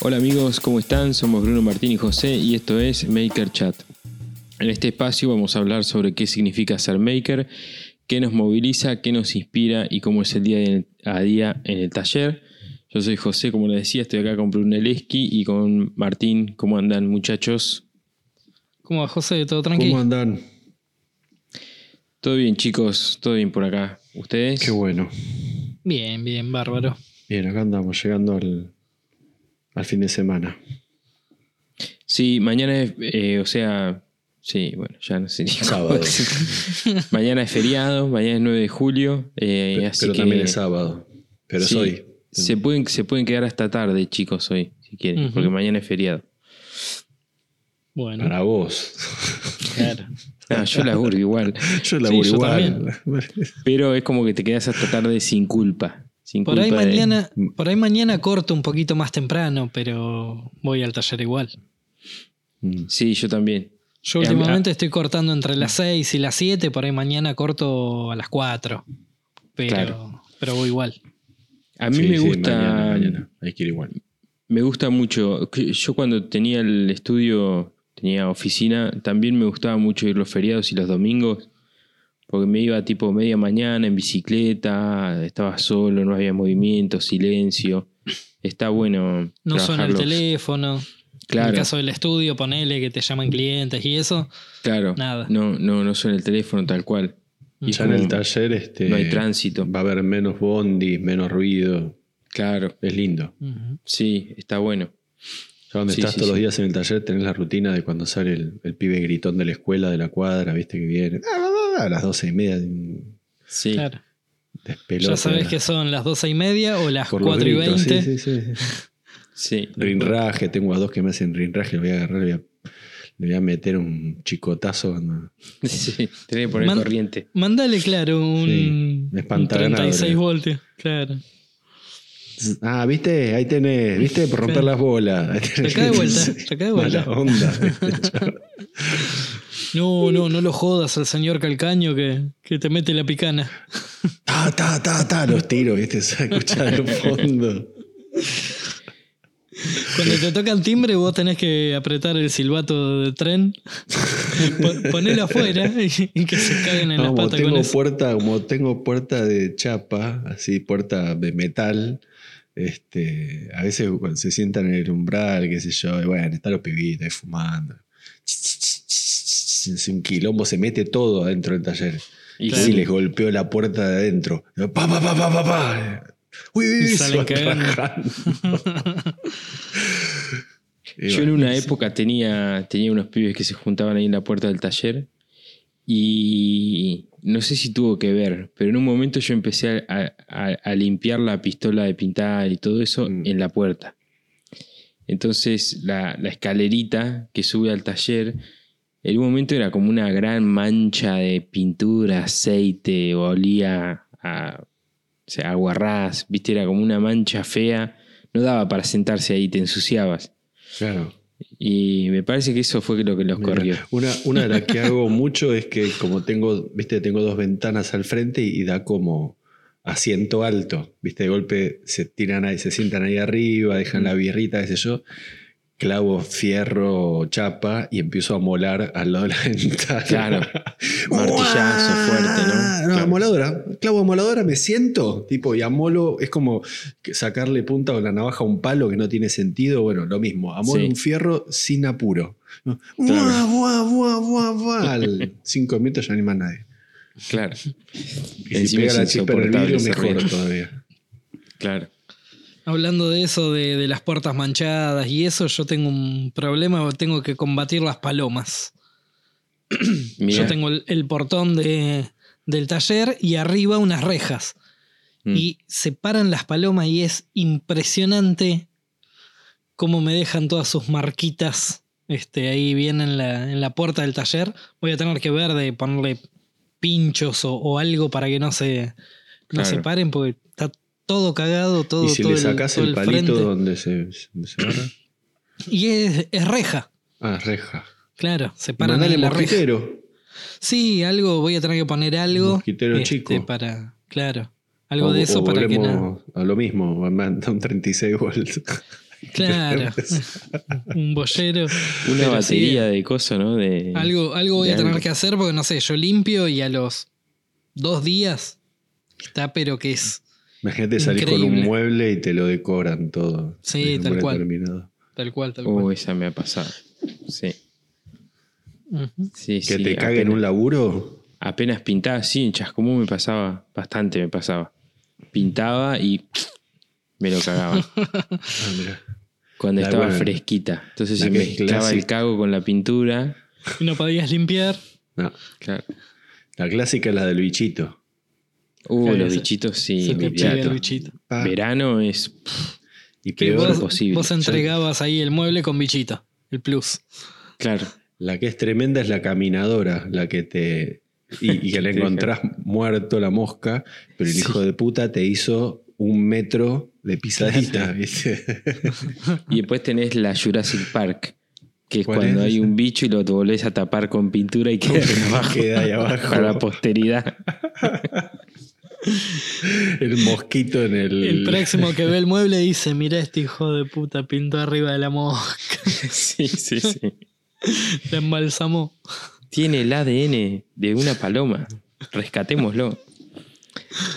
Hola amigos, ¿cómo están? Somos Bruno Martín y José y esto es Maker Chat. En este espacio vamos a hablar sobre qué significa ser maker, qué nos moviliza, qué nos inspira y cómo es el día a día en el taller. Yo soy José, como les decía, estoy acá con Brunelleschi y con Martín. ¿Cómo andan muchachos? ¿Cómo va José? ¿Todo tranquilo? ¿Cómo andan? Todo bien chicos, todo bien por acá. ¿Ustedes? Qué bueno. Bien, bien, bárbaro. Bien, acá andamos llegando al, al fin de semana. Sí, mañana es, eh, o sea, sí, bueno, ya no sé ni Sábado. mañana es feriado, mañana es 9 de julio, eh, así pero que también es sábado. Pero sí, es hoy. Se pueden, se pueden quedar hasta tarde, chicos, hoy, si quieren, porque mañana es feriado. Bueno, Para vos. claro. Ah, yo laburo igual, yo laburo yo igual. pero es como que te quedas hasta tarde sin culpa. Sin Por ahí de- mañana, por ahí mañana corto un poquito más temprano, pero voy al taller igual. Mm. Sí, yo también. Yo últimamente estoy cortando entre las 6 y las 7, por ahí mañana corto a las 4. Pero, Claro. pero voy igual. A mí Sí, me sí, gusta... mañana, mañana. Hay que ir igual. Me gusta mucho. Yo cuando tenía el estudio, tenía oficina, también me gustaba mucho ir los feriados y los domingos, porque me iba tipo media mañana en bicicleta, estaba solo, no había movimiento, silencio. Está bueno. No suena el teléfono. En Claro, el caso del estudio, ponele que te llaman clientes y eso. claro. nada. No, no, no suena el teléfono tal cual. Y Ya en el taller este, no hay tránsito. va a haber menos bondis, menos ruido. Claro, Es lindo. Sí, está bueno. Ya donde Sí, estás sí, todos los sí. días en el taller, tenés la rutina de cuando sale el, el pibe gritón de la escuela, de la cuadra, viste que viene. "Ah, A las doce y media Sí, Claro. despelota. Ya sabes que son las 12 y media o las 4 y 20. Sí, sí, sí. sí. Rinraje, tengo a dos que me hacen rinraje, le voy a agarrar, le voy a, le voy a meter un chicotazo. cuando- Sí, tenés que poner Man- corriente. Mándale, claro, un, Sí, un espantaganadores. 36 voltios. Claro. Ah, viste, ahí tenés, viste, por romper las bolas. Ahí tenés. Acá de vuelta, acá de vuelta. Mala onda. No, no, no lo jodas al señor Calcaño que, que te mete la picana. ta, ta, ta, ta, los tiros, viste, se escucha de fondo. Cuando te tocan timbre, vos tenés que apretar el silbato de tren, pon- ponelo afuera y, que se caguen en No, las como patas con tengo eso. puerta, como tengo puerta de chapa, así puerta de metal, este, a veces cuando se sientan en el umbral, qué sé yo, y bueno, están los pibitos ahí fumando. Es un quilombo, se mete todo adentro del taller. Y sí. les golpeó la puerta de adentro. Pa, pa, pa, pa, pa, pa. Uy, uy, salen Yo en una época tenía, tenía unos pibes que se juntaban ahí en la puerta del taller y no sé si tuvo que ver, pero en un momento yo empecé a, a- a limpiar la pistola de pintar y todo eso Mm. en la puerta. Entonces la, la escalerita que sube al taller, en un momento era como una gran mancha de pintura, aceite, olía a o sea, aguarrás, viste, era como una mancha fea, no daba para sentarse ahí, te ensuciabas. Claro. Y me parece que eso fue lo que los Mira, corrió. Una, una de las que hago mucho es que como tengo, viste, tengo dos ventanas al frente y, y da como asiento alto, viste, de golpe se tiran ahí, se sientan ahí arriba, dejan la birrita, qué sé yo, clavo fierro, chapa y empiezo a molar al lado de la ventana. Claro. Martillazo fuerte, ¿no? No, Claro. amoladora. Clavo amoladora, me siento, tipo, y amolo, es como sacarle punta con la navaja a un palo que no tiene sentido. Bueno, lo mismo, amolo Sí. un fierro sin apuro. Claro. Buah, buah, buah, buah. Al cinco minutos ya ni más nadie. Claro, Y si pega la chispa en el vidrio, mejor todavía. claro. Hablando de eso, de, de las puertas manchadas y eso, yo tengo un problema, tengo que combatir las palomas. Yo tengo el, el portón de, del taller y arriba unas rejas. Mm. Y se paran las palomas y es impresionante cómo me dejan todas sus marquitas este, ahí bien en la, en la puerta del taller. Voy a tener que ver de ponerle pinchos o, o algo para que no se, no se paren porque todo cagado, todo, y si todo le sacas el, palito frente. donde se, se agarra. Y es, es reja. Ah, reja. Claro, se paran Mandale en la reja. mosquitero. Sí, algo, voy a tener que poner algo. Mosquitero este, chico. Para, claro. Algo O- de eso o para que no. A lo mismo, manda un 36 volts. Claro. un bollero. Una Pero batería sí, de coso, ¿no? De, Algo, algo voy de a tener algo. que hacer porque no sé, yo limpio y a los dos días está, pero que es Imagínate salir con un Increíble. mueble y te lo decoran todo. Sí, tal cual. terminado. tal cual, tal Oh, cual. esa me ha pasado. Sí. Sí, Que sí, te caguen apenas- un laburo. Apenas pintaba, sí, en Chascomú me pasaba, bastante me pasaba. Pintaba y me lo cagaba Ah, cuando La estaba buena. fresquita. Entonces La se mezclaba el cago con la pintura. Y no podías limpiar. No, Claro. la clásica es la del bichito. Uh, los bichitos sí, se te olvidate. pega el bichito. Pa. Verano es. Y Que peor, vos, imposible. vos entregabas ahí el mueble con bichito, el plus. Claro. la que es tremenda es la caminadora, la que te. Y, y que le encontrás muerto la mosca, pero el Sí. hijo de puta te hizo un metro de pisadita, ¿viste? Y después tenés la Jurassic Park, que es ¿Cuál cuando es hay esa? un bicho y lo volvés a tapar con pintura y queda ahí abajo. Queda ahí abajo. Para la posteridad. El mosquito en el. El próximo que ve el mueble dice, mira este hijo de puta pintó arriba de la mosca. Sí, sí, sí. La embalsamó. Tiene el ADN de una paloma. Rescatémoslo.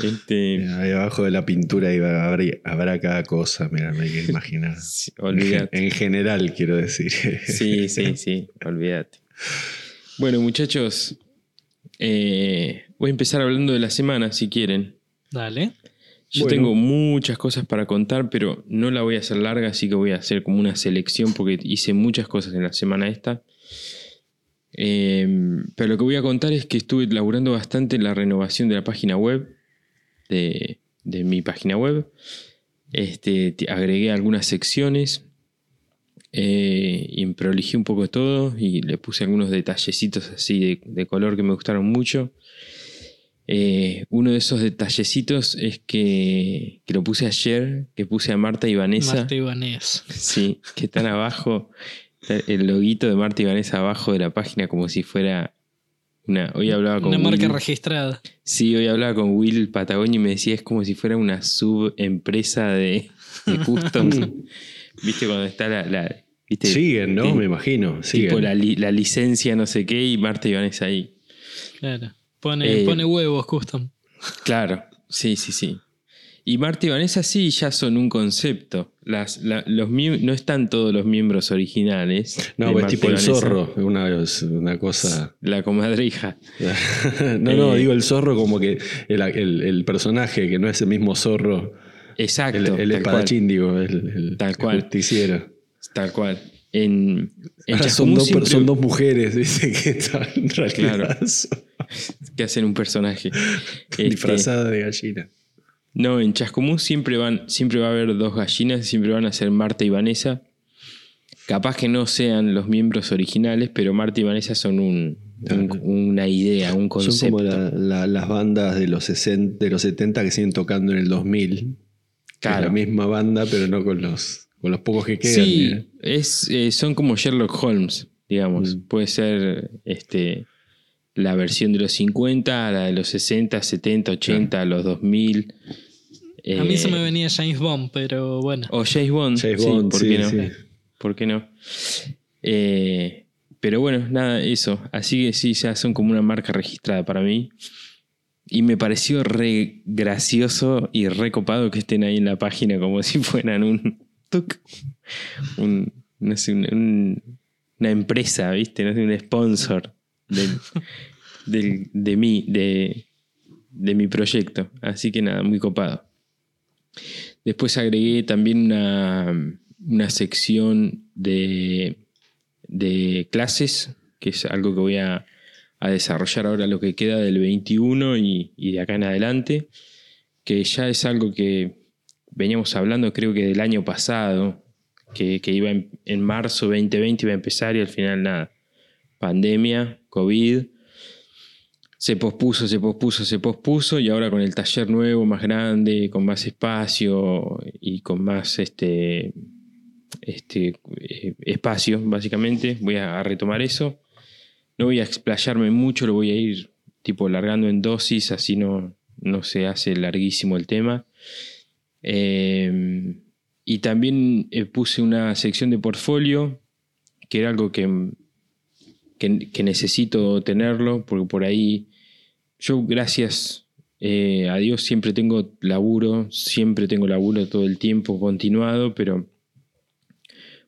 Este, Ahí abajo de la pintura iba, habrá, habrá cada cosa, mira, me hay que imaginar. sí, En, olvídate. en general, quiero decir. Sí, sí, sí, olvídate. Bueno, muchachos, eh, voy a empezar hablando de la semana, si quieren. Dale. Yo Bueno. tengo muchas cosas para contar, pero no la voy a hacer larga, así que voy a hacer como una selección porque hice muchas cosas en la semana esta. Eh, pero lo que voy a contar es que estuve laburando bastante en la renovación de la página web, de, de mi página web. Este, te- agregué algunas secciones eh, y prolijé un poco todo y le puse algunos detallecitos así de, de color que me gustaron mucho. Eh, uno de esos detallecitos es que, que lo puse ayer, que puse a Marta y Vanessa. Marta y Vanessa. Sí, que están abajo, el loguito de Marta y Vanessa abajo de la página como si fuera una... Hoy hablaba con Una marca Will. registrada. Sí, hoy hablaba con Will Patagonia y me decía es como si fuera una subempresa de, de customs. ¿Viste cuando está la... la- ¿viste? Siguen, ¿no? Sí. Me imagino. Siguen. Tipo la, li- la licencia no sé qué y Marta y Vanessa ahí. Claro. Pone, Eh, pone huevos custom. Claro, sí, sí, sí. Y Marta y Vanessa sí ya son un concepto. Las, la- los no están todos los miembros originales. No, pues Marta tipo el zorro, una, una cosa. La comadreja. no, no, Eh. digo el zorro como que el, el- el personaje que no es el mismo zorro, Exacto. el, el espadachín, digo, el, el- Tal el cual. justiciero. tal cual. En, en Ahora Chascomún son, dos, siempre- son dos mujeres, dice que están Claro. son que hacen un personaje. Este, disfrazadas de gallina. No, en Chascomún siempre van, siempre va a haber dos gallinas, siempre van a ser Marta y Vanessa. Capaz que no sean los miembros originales, pero Marta y Vanessa son un, un- una idea, un Son concepto. como la- la- las bandas de los, 60, de los 70 que siguen tocando en el 2000. que Es Claro. la misma banda, pero no con los, con los pocos que quedan. Sí, es, eh, son como Sherlock Holmes, digamos. Mm. Puede ser este, la versión de los 50, la de los 60, 70, 80, los 2000. A mí eh, se me venía James Bond, pero bueno. O James Bond. James sí, Bond, ¿por sí, qué no? sí. ¿Por qué no? Eh, pero bueno, nada, eso. Así que sí, ya son como una marca registrada para mí. Y me pareció re gracioso y re copado que estén ahí en la página como si fueran un. Un una empresa, ¿viste? No un sponsor de mí, de, de mi proyecto. Así que nada, muy copado. Después agregué también una, una sección de, de clases, que es algo que voy a, a desarrollar ahora lo que queda del 21 y, y de acá en adelante, que ya es algo que veníamos hablando creo que del año pasado, que, iba en, marzo 2020 iba a empezar y al final nada, pandemia, COVID, se pospuso, se pospuso, se pospuso y ahora con el taller nuevo, más grande, con más espacio y con más este, este, eh, espacio, básicamente, voy a, a retomar eso. No voy a explayarme mucho, lo voy a ir tipo largando en dosis, así no, no se hace larguísimo el tema. Eh, y también eh, puse una sección de portfolio, que era algo que, que, necesito tenerlo, porque por ahí yo, gracias eh, a Dios, siempre tengo laburo, siempre tengo laburo todo el tiempo continuado, pero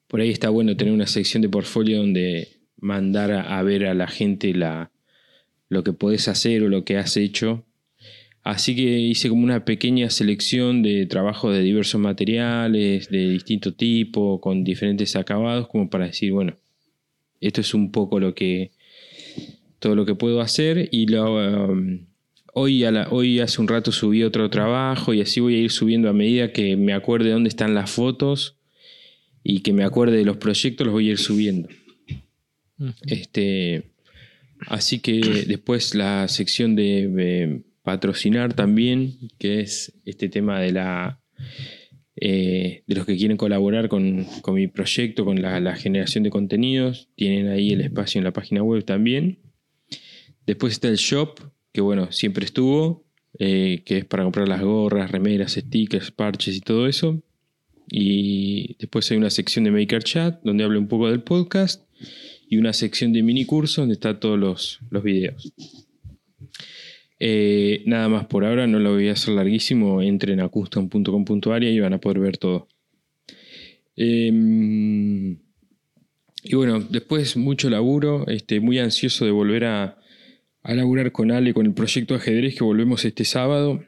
por ahí está bueno tener una sección de portfolio donde mandar a, ver a la gente la, lo que podés hacer o lo que has hecho. Así que hice como una pequeña selección de trabajos de diversos materiales, de distinto tipo, con diferentes acabados, como para decir, bueno, esto es un poco lo que todo lo que puedo hacer y lo, um, hoy, hoy hace un rato subí otro trabajo y así voy a ir subiendo a medida que me acuerde dónde están las fotos y que me acuerde de los proyectos, los voy a ir subiendo. Este, así que después la sección de, patrocinar también, que es este tema de la eh, de los que quieren colaborar con, mi proyecto, con la, generación de contenidos, tienen ahí el espacio en la página web también. Después está el shop, que bueno, siempre estuvo, eh, que es para comprar las gorras, remeras, stickers, parches y todo eso. Y después hay una sección de Maker Chat donde hablo un poco del podcast y una sección de mini curso donde están todos los, los videos. Eh, nada más por ahora, no lo voy a hacer larguísimo. Entren a custom.com.ar y van a poder ver todo. Em, y bueno, después mucho laburo, este, muy ansioso de volver a, a laburar con Ale con el proyecto ajedrez que volvemos este sábado.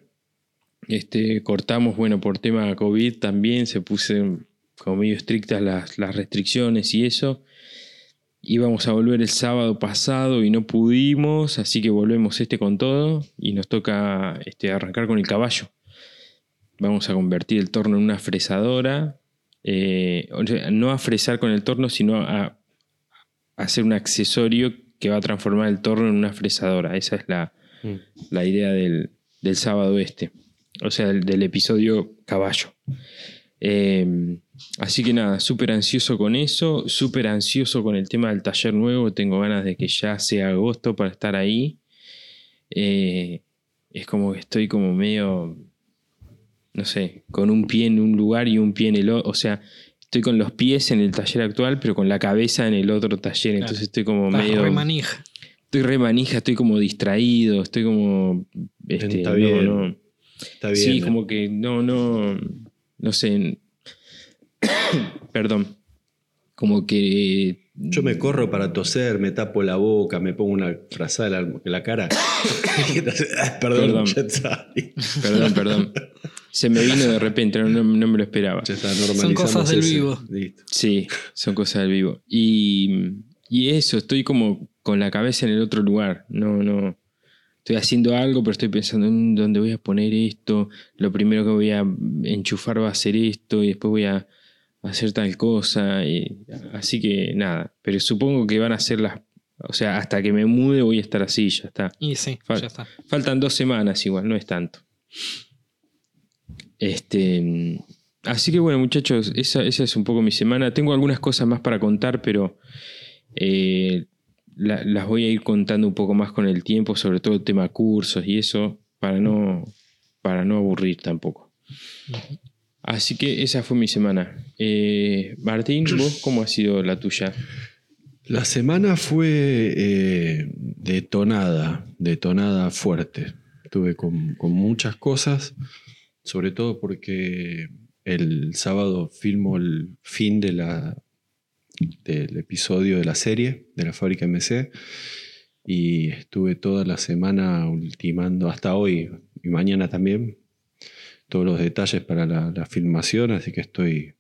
Este, cortamos, bueno, por tema COVID también se puse como medio estrictas las, restricciones y eso. Íbamos a volver el sábado pasado y no pudimos, así que volvemos este con todo y nos toca este, arrancar con el caballo. Vamos a convertir el torno en una fresadora. Eh, no a fresar con el torno, sino a, hacer un accesorio que va a transformar el torno en una fresadora. Esa es la, mm. idea del, del sábado este o sea, del, episodio Caballo. Em, así que nada, súper ansioso con eso, súper ansioso con el tema del taller nuevo, tengo ganas de que ya sea agosto para estar ahí. Eh, es como que estoy como medio, no sé, con un pie en un lugar y un pie en el otro, o sea, estoy con los pies en el taller actual, pero con la cabeza en el otro taller, entonces estoy como medio... Remanija. Estoy remanija, estoy como distraído, estoy como... Este, Está bien. Sí, como que no, no, no sé. Perdón. Como que. Yo me corro para toser, me tapo la boca, me pongo una frazada en la, cara. perdón, perdón, perdón, Se me vino de repente, no, me lo esperaba. son cosas del vivo. Sí, son cosas del vivo. Y, y eso, estoy como con la cabeza en el otro lugar. No, no estoy haciendo algo, pero estoy pensando en dónde voy a poner esto, lo primero que voy a enchufar va a ser esto y después voy a hacer tal cosa. Y, así que nada, pero supongo que van a ser las... O sea, hasta que me mude voy a estar así, ya está. Y sí, ya está. Faltan dos semanas igual, no es tanto. Este, así que bueno, muchachos, esa, es un poco mi semana. Tengo algunas cosas más para contar, pero eh, las voy a ir contando un poco más con el tiempo, sobre todo el tema cursos y eso, para no, para no aburrir tampoco. Así que esa fue mi semana. Eh, Martín, ¿vos cómo ha sido la tuya? La semana fue eh, detonada, detonada fuerte. Estuve con, con, muchas cosas, sobre todo porque el sábado filmo el fin de la del episodio de la serie de la fábrica MC y estuve toda la semana ultimando hasta hoy y mañana también todos los detalles para la, filmación, así que estoy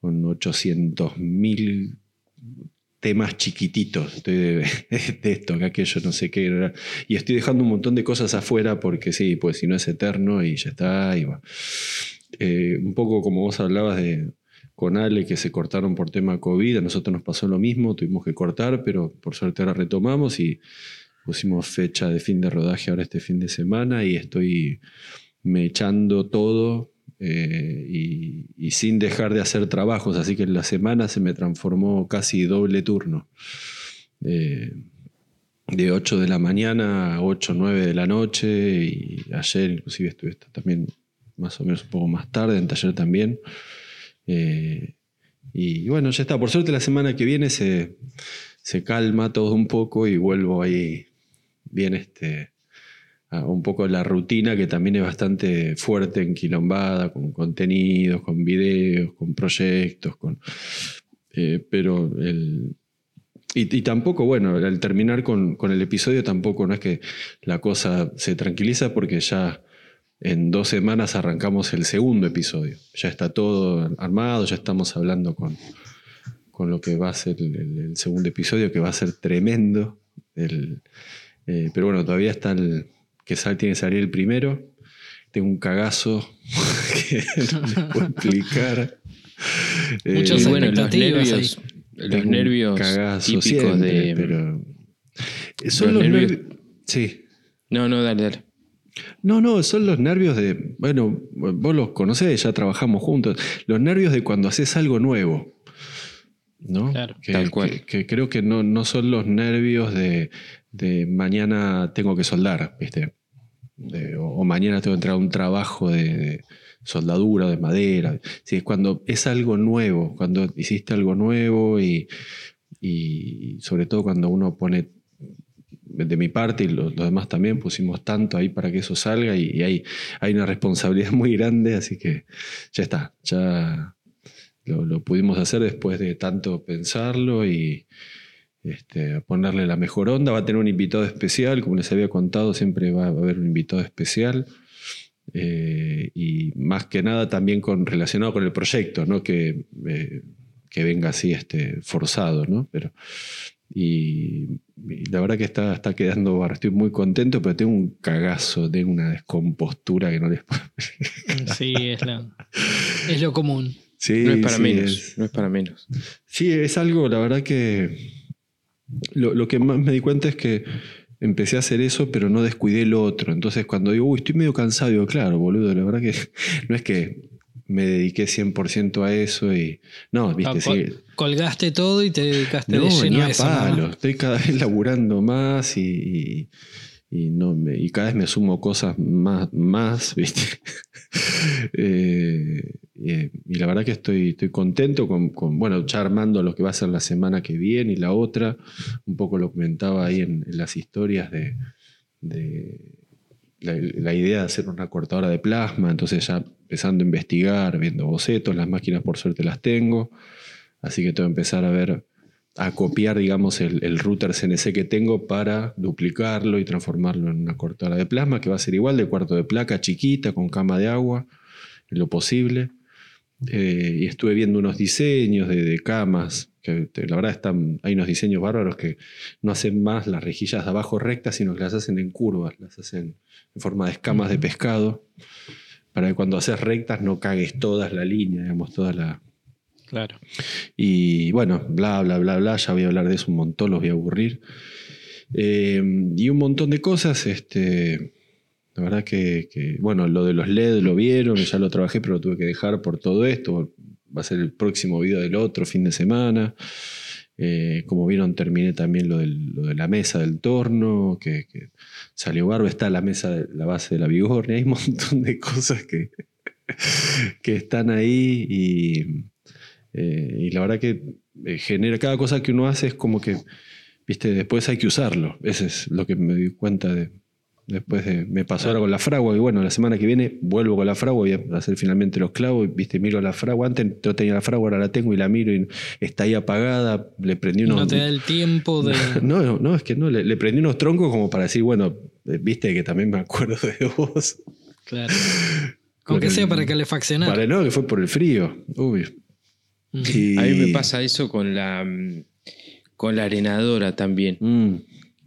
con 800 mil temas chiquititos estoy de, esto, que aquello, no sé qué. Y estoy dejando un montón de cosas afuera porque sí, pues si no es eterno y ya está. Y eh, un poco como vos hablabas de, con Ale que se cortaron por tema COVID. A nosotros nos pasó lo mismo, tuvimos que cortar, pero por suerte ahora retomamos y pusimos fecha de fin de rodaje ahora este fin de semana y estoy me echando todo eh, y, sin dejar de hacer trabajos. Así que en la semana se me transformó casi doble turno. Eh, de 8 de la mañana a 8 o 9 de la noche y ayer inclusive estuve también más o menos un poco más tarde, en taller también. Eh, y bueno, ya está. Por suerte la semana que viene se, se calma todo un poco y vuelvo ahí bien este, un poco la rutina que también es bastante fuerte en Quilombada, con contenidos, con videos, con proyectos, con, eh, pero el, y, tampoco, bueno, al terminar con, con, el episodio tampoco no es que la cosa se tranquiliza porque ya en dos semanas arrancamos el segundo episodio. Ya está todo armado, ya estamos hablando con, con lo que va a ser el, segundo episodio, que va a ser tremendo. El, eh, pero bueno, todavía está el que sal, tiene que salir el primero. Tengo un cagazo que no puedo explicar. Muchos eh, bueno, los nervios, los nervios típicos de. Pero son los, nervios. Sí. No, no, dale, dale. No, no, son los nervios de. Bueno, vos los conocés, ya trabajamos juntos. Los nervios de cuando haces algo nuevo. ¿No? Claro, que, tal cual. Que, creo que no, no son los nervios de, de mañana tengo que soldar, ¿viste? O, mañana tengo que entrar a un trabajo de, soldadura, de madera. Sí, es cuando es algo nuevo, cuando hiciste algo nuevo y, y sobre todo cuando uno pone de mi parte y los, demás también pusimos tanto ahí para que eso salga y, hay, hay, una responsabilidad muy grande, así que ya está, ya lo, pudimos hacer después de tanto pensarlo y este, ponerle la mejor onda. Va a tener un invitado especial, como les había contado, siempre va a haber un invitado especial. Eh, y más que nada también con, relacionado con el proyecto, ¿no? que, eh, que venga así este, forzado, ¿no? Pero y, la verdad que está, está quedando, estoy muy contento, pero tengo un cagazo, tengo una descompostura que no les puedo Sí, es, es lo común. no es para menos, no es para menos. Sí, es algo, la verdad que lo, lo, que más me di cuenta es que empecé a hacer eso, pero no descuidé lo otro. Entonces cuando digo, uy, estoy medio cansado, digo, claro, boludo, la verdad que no es que me dediqué 100% a eso y. No, viste, ah, sí. Colgaste todo y te dedicaste no, de lleno a eso. Palo. Estoy cada vez laburando más y, y, no y cada vez me sumo cosas más, más ¿viste? Eh, y, la verdad que estoy, estoy contento con, con, bueno, ya armando lo que va a ser la semana que viene y la otra. Un poco lo comentaba ahí en, las historias de, de la, idea de hacer una cortadora de plasma, entonces ya empezando a investigar, viendo bocetos, las máquinas por suerte las tengo, así que tengo que empezar a ver, a copiar, digamos, el, router CNC que tengo para duplicarlo y transformarlo en una cortadora de plasma, que va a ser igual de cuarto de placa, chiquita, con cama de agua, en lo posible. Eh, y estuve viendo unos diseños de, camas, que la verdad están, hay unos diseños bárbaros que no hacen más las rejillas de abajo rectas, sino que las hacen en curvas, las hacen en forma de escamas de pescado, para que cuando haces rectas no cagues todas la línea, digamos, toda la... Claro. Y bueno, bla, bla, bla, bla, ya voy a hablar de eso un montón, los voy a aburrir. Eh, y un montón de cosas, este, la verdad que, bueno, lo de los LED lo vieron, ya lo trabajé, pero lo tuve que dejar por todo esto. Va a ser el próximo video del otro fin de semana. Eh, como vieron, terminé también lo, de la mesa del torno, que, salió barba. Está la mesa, de, la base de la bigornia. Hay un montón de cosas que, que están ahí y, eh, y la verdad que eh, genera cada cosa que uno hace es como que, viste, después hay que usarlo. Ese es lo que me di cuenta de, Después me pasó ahora con la fragua y bueno, la semana que viene vuelvo con la fragua, voy a hacer finalmente los clavos, viste, miro la fragua, antes no tenía la fragua, ahora la tengo y la miro y está ahí apagada, le prendí unos... No te da el tiempo de... No, no, es que no, le, prendí unos troncos como para decir, bueno, eh, viste que también me acuerdo de vos. Claro. Aunque sea para calefaccionar. Para no, que fue por el frío, uy. A mí me pasa eso con la, mm, con la arenadora también. Mm.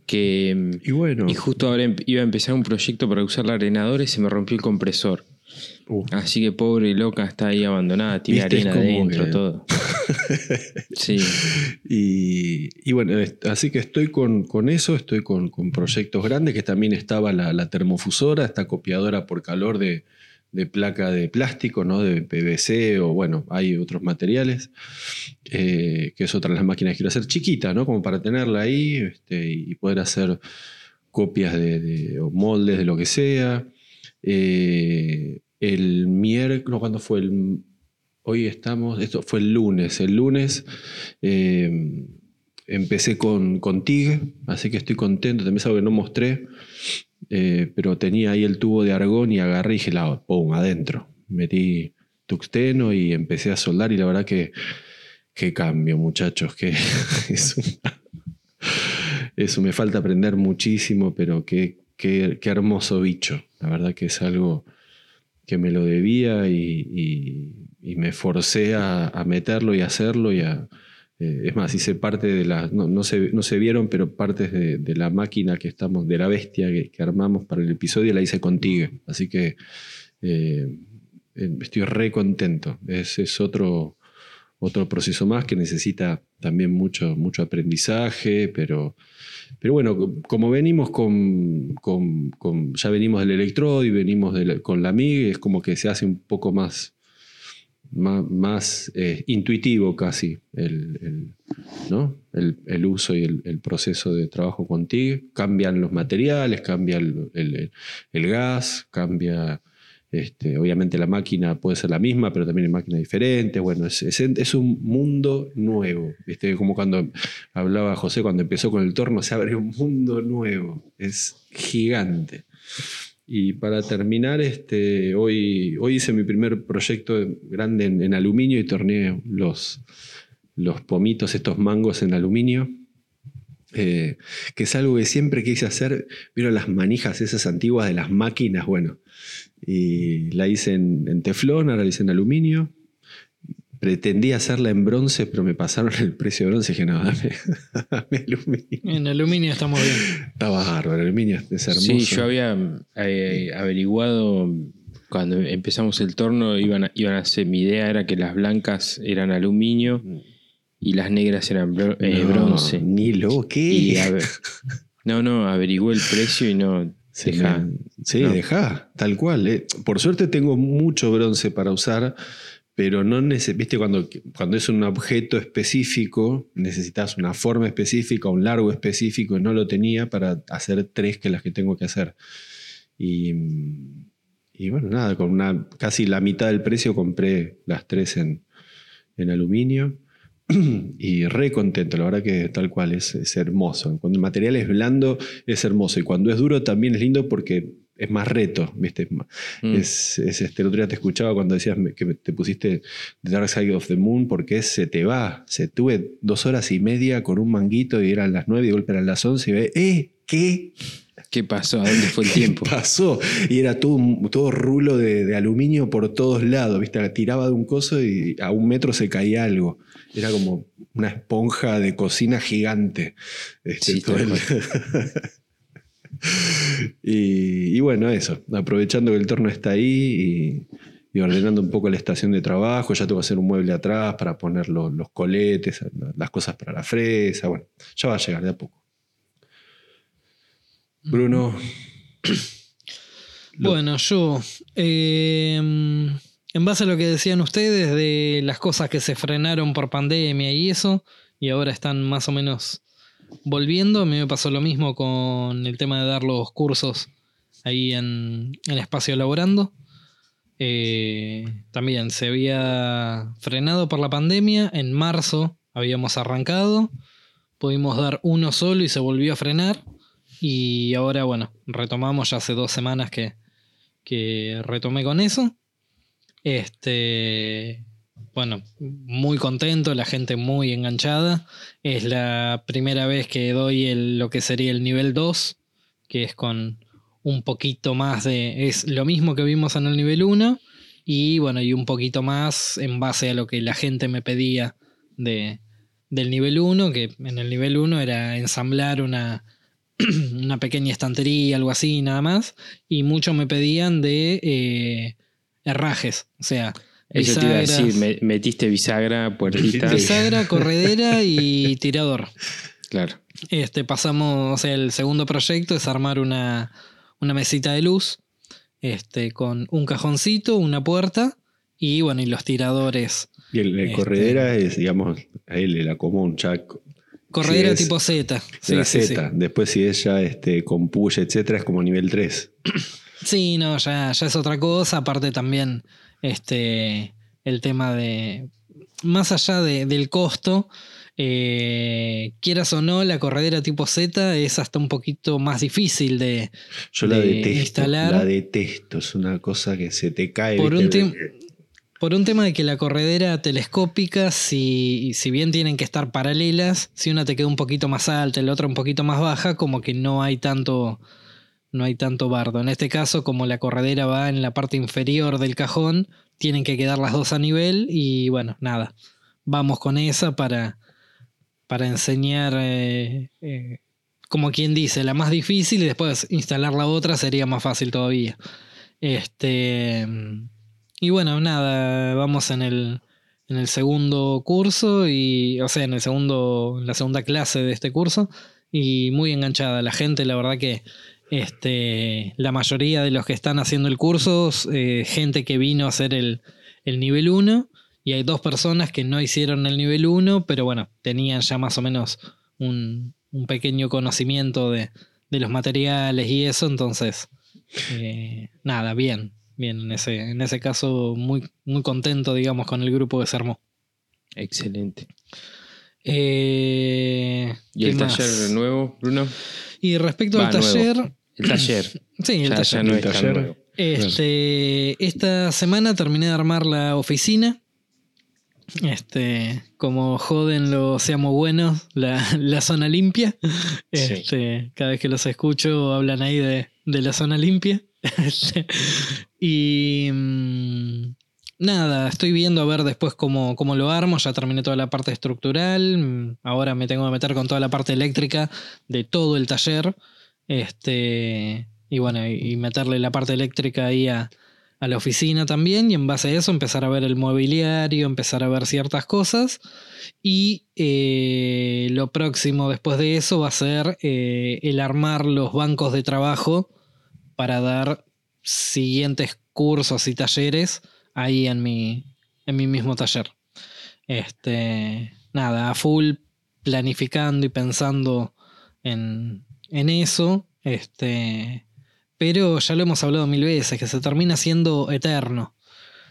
que y bueno. y justo ahora em, iba a empezar un proyecto para usar la arenadora y se me rompió el compresor. Así que pobre loca está ahí abandonada tiene arena adentro todo. Sí. Y, bueno así que estoy con, eso estoy con, proyectos grandes que también estaba la termofusora esta copiadora por calor de de placa de plástico, ¿no? de PVC o bueno, hay otros materiales, eh, que es otra de las máquinas que quiero hacer chiquita, ¿no? como para tenerla ahí este, y poder hacer copias de, o moldes de lo que sea. Eh, el miércoles, ¿cuándo fue? El, hoy estamos, esto fue el lunes, el lunes eh, empecé con, con TIG, así que estoy contento, también es algo que no mostré, eh, pero tenía ahí el tubo de argón y agarré y dije, pum, adentro. Metí tuxteno y empecé a soldar y la verdad que, qué cambio, muchachos, que es eso me falta aprender muchísimo, pero qué, qué, qué, hermoso bicho. La verdad que es algo que me lo debía y, y, me forcé a, a, meterlo y hacerlo y a, eh, es más, hice parte de las, no, no, se, no se vieron, pero partes de, de, la máquina que estamos, de la bestia que, que, armamos para el episodio, la hice contigo. Así que eh, estoy re contento. Es, es, otro, otro proceso más que necesita también mucho, mucho aprendizaje, pero, pero bueno, como venimos con, con, con ya venimos del electrodo y venimos de la, con la MIG, es como que se hace un poco más más, eh, intuitivo casi el, el, ¿no? el, el uso y el, proceso de trabajo contigo. Cambian los materiales, cambia el, gas, cambia... Este, obviamente la máquina puede ser la misma, pero también hay máquinas diferentes. Bueno, es, es, es un mundo nuevo. ¿viste? Como cuando hablaba José, cuando empezó con el torno, se abre un mundo nuevo. Es gigante. Y para terminar, este, hoy, hoy hice mi primer proyecto grande en, aluminio y torneé los, los pomitos, estos mangos en aluminio. Eh, que es algo que siempre quise hacer. Vieron las manijas esas antiguas de las máquinas, bueno. Y la hice en, en teflón, ahora la hice en aluminio. Pretendí hacerla en bronce, pero me pasaron el precio de bronce y dije, no, dame, dame aluminio. En aluminio estamos bien. Está bárbaro, el aluminio es hermoso. Sí, yo había eh, averiguado cuando empezamos el torno, iban a, iban a ser, mi idea era que las blancas eran aluminio y las negras eran bro, eh, no, bronce. Ni lo que. no, no, averigué el precio y no. Sí, deja, sí no. deja, tal cual. Eh. Por suerte tengo mucho bronce para usar pero no viste cuando, cuando es un objeto específico, necesitas una forma específica, un largo específico, y no lo tenía para hacer tres que las que tengo que hacer. Y, bueno, nada, con una, casi la mitad del precio compré las tres en, en aluminio. Y re contento, la verdad que tal cual, es, es hermoso. Cuando el material es blando, es hermoso. Y cuando es duro también es lindo porque es más reto, ¿viste? Mm. Es, es, este, el otro día te escuchaba cuando decías que te pusiste The Dark Side of the Moon porque se te va. Se tuve dos horas y media con un manguito y eran las nueve y de golpe eran las once y ve, ¡eh! ¿Qué? ¿Qué pasó? ¿A dónde fue el tiempo? pasó? Y era todo, todo rulo de, de, aluminio por todos lados, ¿viste? Tiraba de un coso y a un metro se caía algo. Era como una esponja de cocina gigante. Este, sí, todo el... y, y, bueno, eso, aprovechando que el torno está ahí y, y, ordenando un poco la estación de trabajo, ya tengo que hacer un mueble atrás para poner los, los coletes, las cosas para la fresa, bueno, ya va a llegar de a poco. Bruno. Bueno, yo, eh, en base a lo que decían ustedes de las cosas que se frenaron por pandemia y eso, y ahora están más o menos volviendo, a mí me pasó lo mismo con el tema de dar los cursos ahí en, en espacio laborando. Eh, también se había frenado por la pandemia. En marzo habíamos arrancado. Pudimos dar uno solo y se volvió a frenar. Y ahora, bueno, retomamos ya hace dos semanas que, que retomé con eso. Este bueno, muy contento, la gente muy enganchada. Es la primera vez que doy el, lo que sería el nivel 2, que es con un poquito más de... Es lo mismo que vimos en el nivel 1 y bueno, y un poquito más en base a lo que la gente me pedía de, del nivel 1, que en el nivel 1 era ensamblar una, una pequeña estantería, algo así, nada más, y muchos me pedían de eh, herrajes, o sea eso te iba a decir, metiste bisagra, puertita. Bisagra, corredera y tirador. Claro. Este, pasamos, o sea, el segundo proyecto es armar una, una mesita de luz este, con un cajoncito, una puerta y bueno, y los tiradores. Y el, el este, corredera es, digamos, a él la común, chac. Corredera si tipo Z. Sí, la sí, Z. Sí. Después, si ella este, con push, etcétera, es como nivel 3. Sí, no, ya, ya es otra cosa. Aparte, también este, el tema de, más allá de- del costo, eh, quieras o no, la corredera tipo Z es hasta un poquito más difícil de... Yo la de detesto. instalar. La detesto. Es una cosa que se te cae. Por un Por un tema de que la corredera telescópica, si, si bien tienen que estar paralelas, si una te queda un poquito más alta y la otra un poquito más baja, como que no hay tanto, no hay tanto bardo. En este caso, como la corredera va en la parte inferior del cajón, tienen que quedar las dos a nivel y bueno, nada. Vamos con esa para, para enseñar, eh, eh, como quien dice, la más difícil y después instalar la otra sería más fácil todavía. Este. Y bueno, nada, vamos en el, en el segundo curso y, o sea, en el segundo, en la segunda clase de este curso y muy enganchada. La gente, la verdad que este, la mayoría de los que están haciendo el curso, eh, gente que vino a hacer el, el nivel 1 y hay dos personas que no hicieron el nivel 1, pero bueno, tenían ya más o menos un, un pequeño conocimiento de, de los materiales y eso, entonces, eh, nada, bien. Bien, en ese, en ese caso, muy, muy contento, digamos, con el grupo que se armó. Excelente. Eh, ¿Y ¿qué el más? taller nuevo, Bruno? Y respecto Va, al nuevo. El taller. sí, el ya, taller. ya no El taller. nuevo. Este, esta semana terminé de armar la oficina. Este, como joden los seamos buenos, la, la zona limpia. Sí. Este, cada vez que los escucho hablan ahí de, de la zona limpia. Este, y mm, nada, estoy viendo a ver después cómo, cómo lo armo. Ya terminé toda la parte estructural. mm, Ahora me tengo que meter con toda la parte eléctrica de todo el taller. Este, y bueno, y, meterle la parte eléctrica ahí a, a la oficina también. Y en base a eso empezar a ver el mobiliario, empezar a ver ciertas cosas. Y eh, lo próximo después de eso va a ser eh, el armar los bancos de trabajo para dar siguientes cursos y talleres ahí en mi, en mi mismo taller. Este, nada, a full planificando y pensando en, en eso. Este, pero ya lo hemos hablado mil veces, que se termina siendo eterno.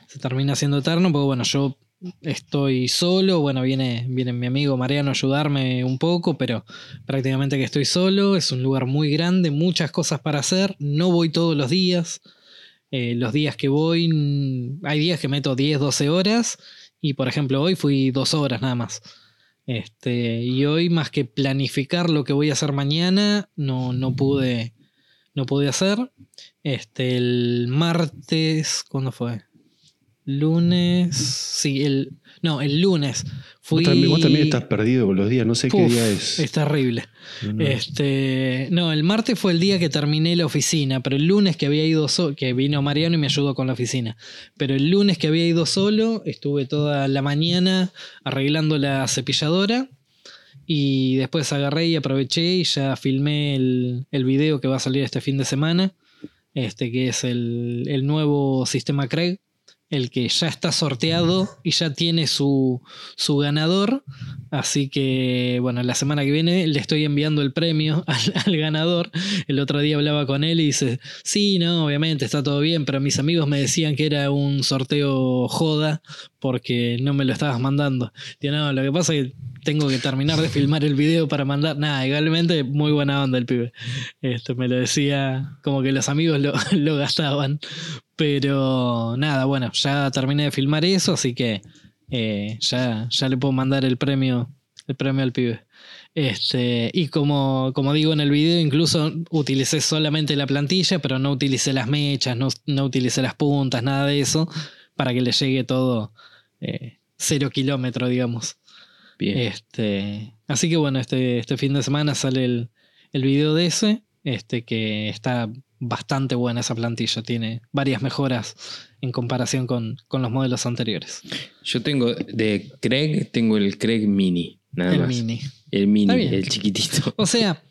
Se termina siendo eterno porque, bueno, yo estoy solo, bueno, viene, viene mi amigo Mariano a ayudarme un poco, pero prácticamente que estoy solo, es un lugar muy grande, muchas cosas para hacer, no voy todos los días, Eh, los días que voy, hay días que meto 10, 12 horas, y por ejemplo hoy fui dos horas nada más. Este, y hoy más que planificar lo que voy a hacer mañana, no, no pude, no pude hacer. Este, el martes, ¿cuándo fue? Lunes, sí, el, no, el lunes fui. Vos, también, vos también estás perdido con los días. No sé qué día es. Es terrible. No, no. Este, no, el martes fue el día que terminé la oficina, pero el lunes que había ido solo, que vino Mariano y me ayudó con la oficina. Pero el lunes que había ido solo, estuve toda la mañana arreglando la cepilladora y después agarré y aproveché y ya filmé el, el video que va a salir este fin de semana, este que es el, el nuevo sistema Craig, el que ya está sorteado y ya tiene su, su ganador. Así que, bueno, la semana que viene le estoy enviando el premio al, ganador. El otro día hablaba con él y dice, sí, no, obviamente está todo bien, pero mis amigos me decían que era un sorteo joda porque no me lo estabas mandando. Digo, no, lo que pasa es que tengo que terminar de filmar el video para mandar. Nada, igualmente muy buena onda el pibe. Esto me lo decía como que los amigos lo, lo gastaban. Pero nada, bueno, ya terminé de filmar eso, así que eh, ya, ya le puedo mandar el premio, el premio al pibe. Este, y como, como digo en el video, incluso utilicé solamente la plantilla, pero no utilicé las mechas, no, no utilicé las puntas, nada de eso, para que le llegue todo eh, cero kilómetro, digamos. Bien. Este, así que bueno, este, este fin de semana sale el, el video de ese, este, que está bastante buena esa plantilla, tiene varias mejoras en comparación con, con los modelos anteriores. Yo tengo de Craig, tengo el Craig Mini, nada el más. mini. El Mini, el chiquitito. O sea,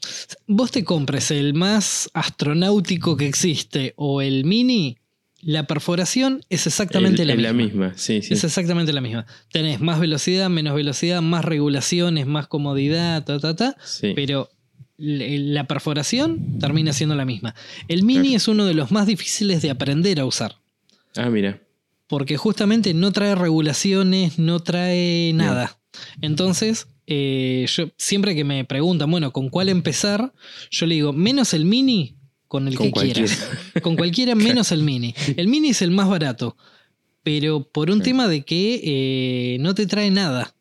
vos te compres el más astronáutico que existe o el mini, la perforación es exactamente El- la, misma. la misma, sí, sí. Es exactamente la misma. Tenés más velocidad, menos velocidad, más regulaciones, más comodidad, ta, ta, ta. sí. Pero la perforación termina siendo la misma. El mini Claro. es uno de los más difíciles de aprender a usar. Ah, mira. porque justamente no trae regulaciones, no trae nada. Entonces, eh, yo siempre que me preguntan, bueno, ¿con cuál empezar? Yo le digo, menos el mini, con el que quieras. Con cualquiera menos el mini. El mini es el más barato, pero por un tema de que eh, no te trae nada.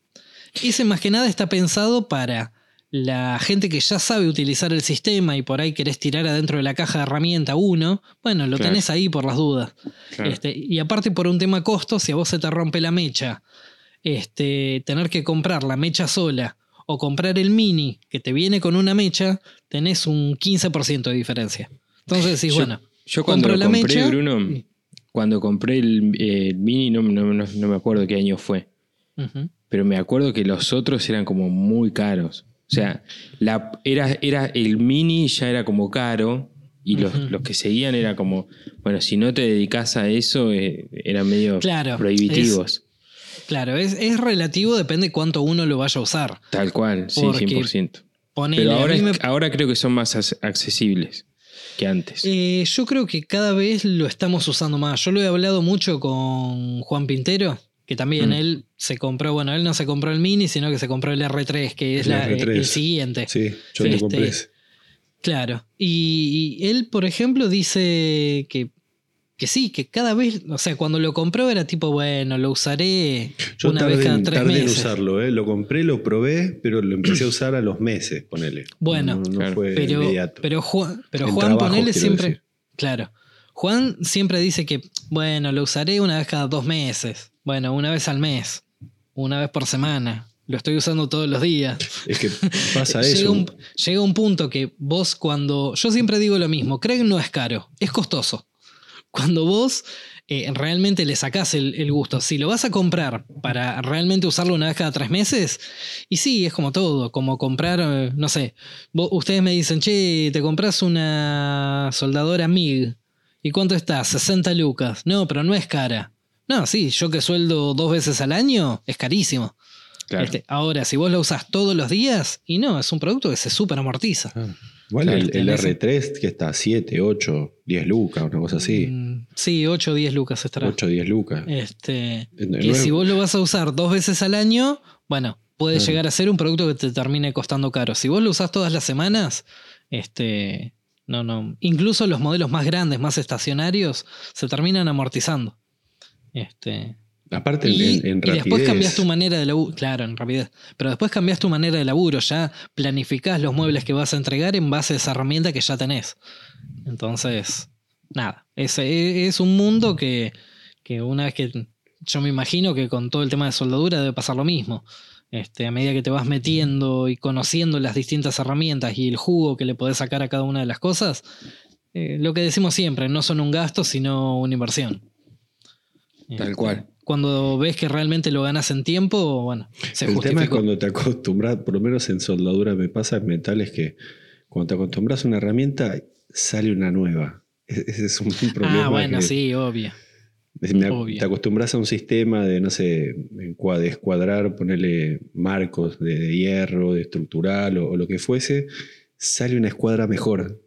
Ese más que nada está pensado para la gente que ya sabe utilizar el sistema y por ahí querés tirar adentro de la caja de herramienta uno, bueno, lo tenés ahí por las dudas. Este, y aparte por un tema costo, si a vos se te rompe la mecha, este, tener que comprar la mecha sola o comprar el mini que te viene con una mecha, tenés un 15% de diferencia. Entonces decís, bueno, yo cuando compré, la mecha, Bruno, cuando compré el, mini, no, no, me acuerdo qué año fue. Pero me acuerdo que los otros eran como muy caros. O sea, la, era, era, el mini ya era como caro y los, que seguían era como, bueno, si no te dedicas a eso, eh, eran medio prohibitivos. claro, es, relativo, depende cuánto uno lo vaya a usar. Tal cual, sí, 100%. Pero ahora, ahora creo que son más accesibles que antes. Eh, yo creo que cada vez lo estamos usando más. Yo lo he hablado mucho con Juan Pintero que también mm. él se compró, bueno, él no se compró el Mini, sino que se compró el R3, que es el, siguiente. Sí, yo lo compré. Este, claro. Y, él, por ejemplo, dice que, que sí, que cada vez, o sea, cuando lo compró era tipo, bueno, lo usaré una vez cada tres tardé meses. en usarlo, ¿eh? lo compré, lo probé, pero lo empecé a usar a los meses, ponele. Bueno, no, fue pero, inmediato. pero Juan, pero Juan ponele siempre, claro. Juan siempre dice que, bueno, lo usaré una vez cada dos meses. Bueno, una vez al mes. Una vez por semana. Lo estoy usando todos los días. Es que pasa eso. Llega un, llega un punto que vos cuando... Yo siempre digo lo mismo. Craig no es caro. Es costoso. Cuando vos eh, realmente le sacás el, gusto. Si lo vas a comprar para realmente usarlo una vez cada tres meses, y sí, es como todo, como comprar, eh, no sé, ustedes me dicen, che, te compras una soldadora MIG ¿Y cuánto está? 60 lucas. No, pero no es cara. No, sí, yo que sueldo dos veces al año, es carísimo. Este, ahora, si vos lo usas todos los días, y no, es un producto que se súper amortiza. Ah, bueno, el, R3 que está 7, 8, 10 lucas, una cosa así. Mm, sí, 8, 10 lucas estará. 8, 10 lucas. Este, que si vos lo vas a usar dos veces al año, bueno, puede llegar a ser un producto que te termine costando caro. Si vos lo usás todas las semanas, este, no, no. Incluso los modelos más grandes, más estacionarios, se terminan amortizando. Este. Aparte y, en, rapidez. Y después cambias tu manera de laburo. Claro, en rapidez. Pero después cambias tu manera de laburo. Ya planificás los muebles que vas a entregar en base a esa herramienta que ya tenés. Entonces, nada. Es, es un mundo que, que una vez que. Yo me imagino que con todo el tema de soldadura debe pasar lo mismo. Este, a medida que te vas metiendo y conociendo las distintas herramientas y el jugo que le podés sacar a cada una de las cosas, eh, lo que decimos siempre, no son un gasto, sino una inversión. Tal este, cual. Cuando ves que realmente lo ganas en tiempo, bueno, se El tema es cuando te acostumbras, por lo menos en soldadura me pasa en metal, es que cuando te acostumbras a una herramienta, sale una nueva. Ese es un problema. Ah, bueno, sí, obvio te acostumbras a un sistema de, no sé, de escuadrar, ponerle marcos de, hierro, de estructural o, lo que fuese, sale una escuadra mejor.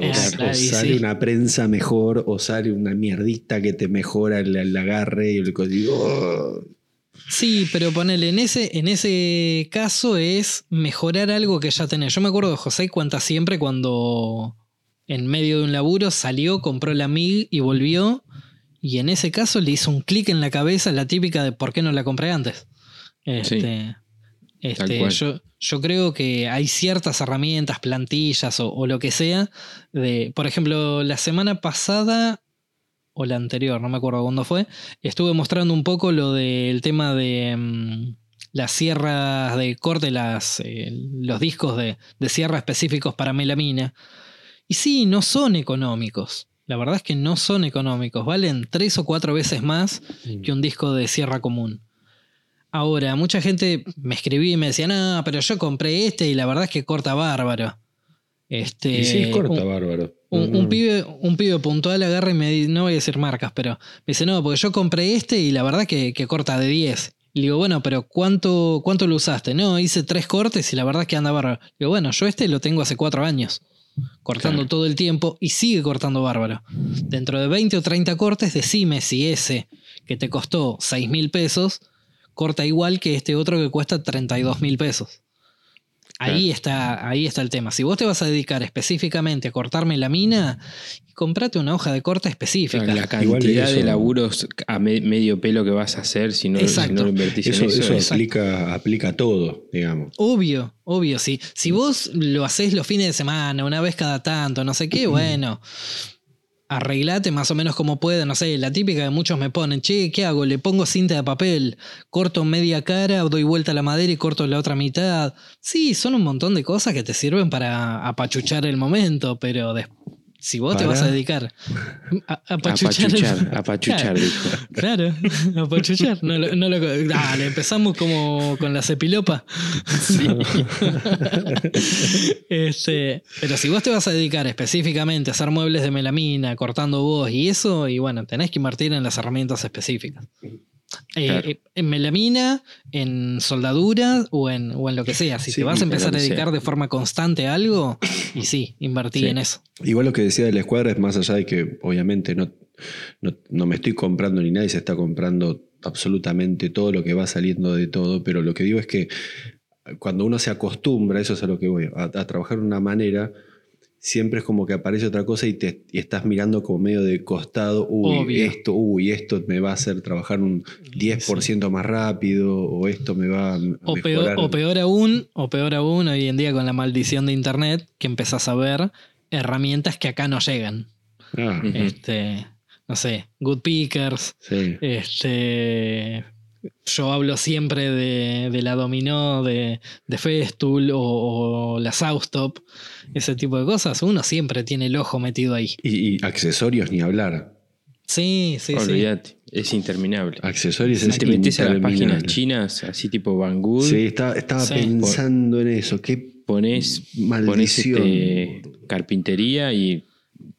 o, sale una prensa mejor, o sale una mierdita que te mejora el, agarre y el código. Sí, pero ponele, en ese, en ese caso es mejorar algo que ya tenés. Yo me acuerdo de José cuenta siempre cuando en medio de un laburo salió, compró la MIG y volvió y en ese caso le hizo un clic en la cabeza, la típica de por qué no la compré antes. Este, este yo, yo, creo que hay ciertas herramientas, plantillas o, lo que sea. De, por ejemplo, la semana pasada o la anterior, no me acuerdo cuándo fue, estuve mostrando un poco lo del tema de mm, las sierras de corte, las, eh, los discos de, de sierra específicos para melamina. Y sí, no son económicos. La verdad es que no son económicos, valen tres o cuatro veces más que un disco de sierra común. Ahora, mucha gente me escribía y me decía, no, pero yo compré este y la verdad es que corta bárbaro. Este, y sí, corta bárbaro. Un, pibe, un pibe puntual agarra y me dice, no voy a decir marcas, pero me dice, no, porque yo compré este y la verdad que, que corta de 10. Y digo, bueno, pero ¿cuánto, ¿cuánto lo usaste? No, hice tres cortes y la verdad es que anda bárbaro. Digo, bueno, yo este lo tengo hace cuatro años cortando todo el tiempo y sigue cortando bárbaro. Dentro de 20 o 30 cortes, decime si ese que te costó 6 mil pesos, corta igual que este otro que cuesta 32 mil pesos. Ahí está, ahí está el tema. Si vos te vas a dedicar específicamente a cortarme la mina, comprate una hoja de corte específica. La cantidad de laburos a me- medio pelo que vas a hacer si no, si lo invertís Eso, en eso. eso es- aplica, aplica a todo, digamos. Obvio, obvio, sí. Si vos lo haces los fines de semana, una vez cada tanto, no sé qué, bueno. Arreglate más o menos como puedas, no sé, la típica que muchos me ponen, che, ¿qué hago? Le pongo cinta de papel, corto media cara, doy vuelta a la madera y corto la otra mitad. Sí, son un montón de cosas que te sirven para apachuchar el momento, pero des- si vos te vas a dedicar a, a apachuchar, el- Apachuchar, apachuchar, Claro. dijo. Claro, apachuchar. No, lo- no lo- dale, empezamos como con la cepilopa. Este, pero si vos te vas a dedicar específicamente a hacer muebles de melamina, cortando vos y eso, y bueno, tenés que invertir en las herramientas específicas. Eh, Claro. eh, en melamina, en soldadura o en, o en lo que sea. Si Sí, te vas a empezar a dedicar sea. de forma constante a algo, y sí, invertí Sí. en eso. Igual lo que decía de la escuadra es más allá de que obviamente no, no, no me estoy comprando ni nadie se está comprando absolutamente todo lo que va saliendo de todo, pero lo que digo es que cuando uno se acostumbra, eso es a lo que voy, a, a trabajar de una manera, siempre es como que aparece otra cosa y, te, y estás mirando como medio de costado, uy, Obvio. esto, uy, esto me va a hacer trabajar un 10% más rápido, o esto me va a O peor, o peor aún, o peor aún, hoy en día con la maldición de internet, que empezás a ver herramientas que acá no llegan. Ah. Este, no sé, Good Pickers. sí. Este. Yo hablo siempre de, de la dominó de, de Festool o, o la Southtop, ese tipo de cosas. Uno siempre tiene el ojo metido ahí. Y, y accesorios ni hablar. Sí, sí, sí. Olvídate, es interminable. Accesorios Si es te metes a las páginas chinas, así tipo Banggood, Sí, estaba, estaba Sí. pensando en eso. Qué pones, pones este, carpintería y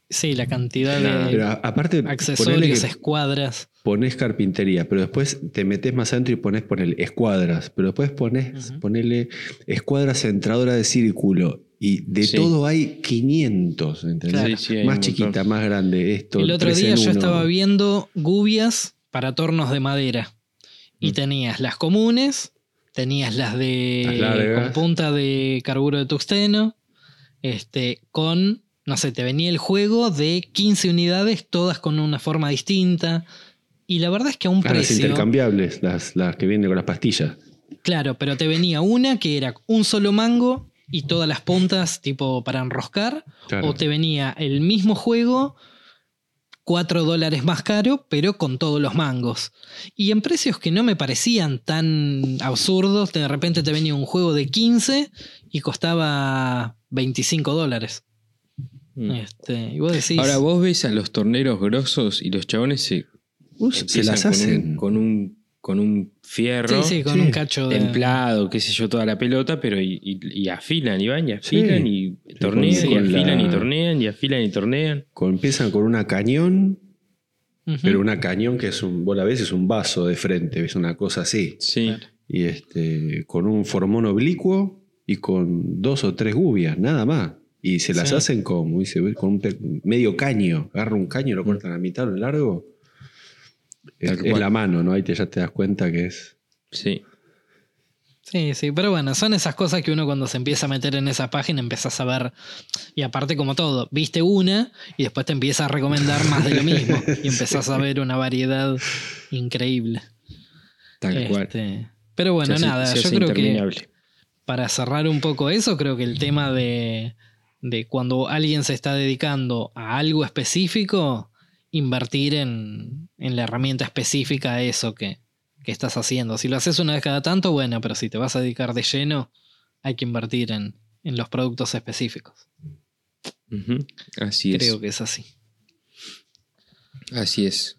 Sí, la cantidad de Pero aparte, accesorios, escuadras. pones carpintería, pero después te metes más adentro y pones ponele, escuadras, pero después pones ponele escuadra centradora de círculo. Y de Sí. todo hay 500, ¿entendés? Claro. Sí, sí, hay más chiquita, más grande, esto. El otro día yo estaba viendo gubias para tornos de madera. Y Mm. tenías las comunes, tenías las de Las con punta de carburo de tuxteno, este, con, no sé, te venía el juego de 15 unidades, todas con una forma distinta. Y la verdad es que a un Ah, las precio. intercambiables, las, las que vienen con las pastillas. Claro, pero te venía una que era un solo mango y todas las puntas tipo para enroscar. Claro. O te venía el mismo juego, 4 dólares más caro, pero con todos los mangos. Y en precios que no me parecían tan absurdos, de repente te venía un juego de 15 y costaba 25 dólares. Mm. Este, y vos decís, Ahora vos ves a los torneros grosos y los chabones se, Uh, las con hacen. Un, con, un, con un fierro sí, sí, con sí, un cacho de... templado, qué sé yo, toda la pelota, pero y, y- y afilan y van y afilan Sí. y tornean y afilan la- y tornean y afilan y tornean. Con- empiezan con una cañón, pero una cañón que es un, vos la ves, es un vaso de frente, es una cosa así. Sí. Claro. Y este, con un formón oblicuo y con dos o tres gubias, nada más. Y se las Sí. hacen como, dice, con un medio caño. Agarra un caño, lo cortan a mitad, lo largo. Es, es la mano, ¿no? Ahí te, ya te das cuenta que es. Sí. Sí, sí, pero bueno, son esas cosas que uno cuando se empieza a meter en esa página empezás a ver, y aparte como todo, viste una y después te empieza a recomendar más de lo mismo y empezás a ver una variedad increíble. Tal cual. Este, pero bueno, Se hace- nada, yo creo que para cerrar un poco eso, creo que el tema de, de cuando alguien se está dedicando a algo específico, invertir en, en la herramienta específica a eso que, que estás haciendo. Si lo haces una vez cada tanto, bueno, pero si te vas a dedicar de lleno, hay que invertir en, en los productos específicos. Así es. Creo que es así. Así es.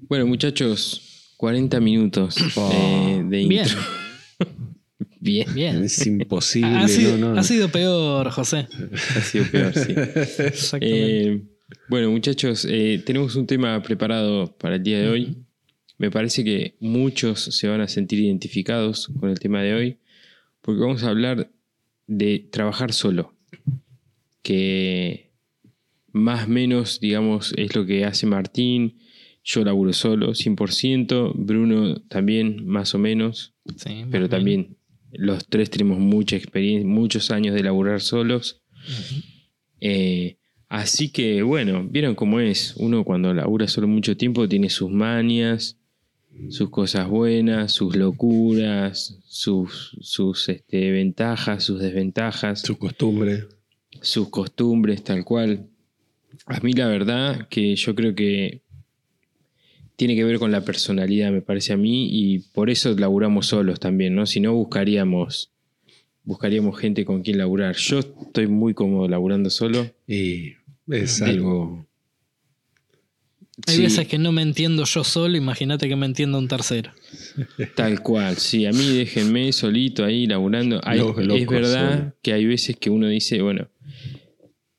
Bueno, muchachos, 40 minutos Oh. eh, de intro. Bien. Bien. Es imposible. Ha, ha sido, no, no. ha sido peor, José. Ha sido peor, sí. Exactamente. Eh, bueno, muchachos, eh, tenemos un tema preparado para el día de hoy. Me parece que muchos se van a sentir identificados con el tema de hoy, porque vamos a hablar de trabajar solo, que más o menos, digamos, es lo que hace Martín Yo laburo solo, 100%. Bruno también, más o menos. Sí, Pero bien. también los tres tenemos mucha experiencia, muchos años de laburar solos. Eh, así que, bueno, vieron cómo es. Uno cuando labura solo mucho tiempo tiene sus manias, sus cosas buenas, sus locuras, sus, sus este, ventajas, sus desventajas, Su costumbre. sus costumbres, tal cual. A mí la verdad que yo creo que tiene que ver con la personalidad, me parece a mí, y por eso laburamos solos también, ¿no? Si no, buscaríamos, buscaríamos gente con quien laburar. Yo estoy muy cómodo laburando solo. Y es Bien. algo. Hay Sí, veces que no me entiendo yo solo, imagínate que me entienda un tercero. Tal cual, sí, a mí déjenme solito ahí laburando. Hay- es verdad solo. que hay veces que uno dice, bueno,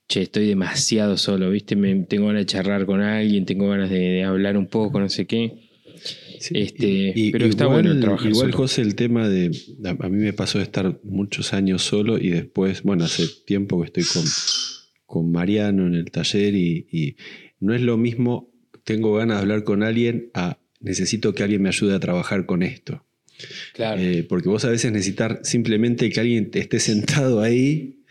che, estoy demasiado solo, ¿viste? Me, tengo ganas de charlar con alguien, tengo ganas de, de hablar un poco, no sé qué. Sí, Este, pero está bueno trabajar Igual, solo. José, el tema de. A, mí me pasó de estar muchos años solo y después, bueno, hace tiempo que estoy con, con Mariano en el taller y, y no es lo mismo. Tengo ganas de hablar con alguien a necesito que alguien me ayude a trabajar con esto. Claro. Eh, porque vos a veces necesitar simplemente que alguien esté sentado ahí,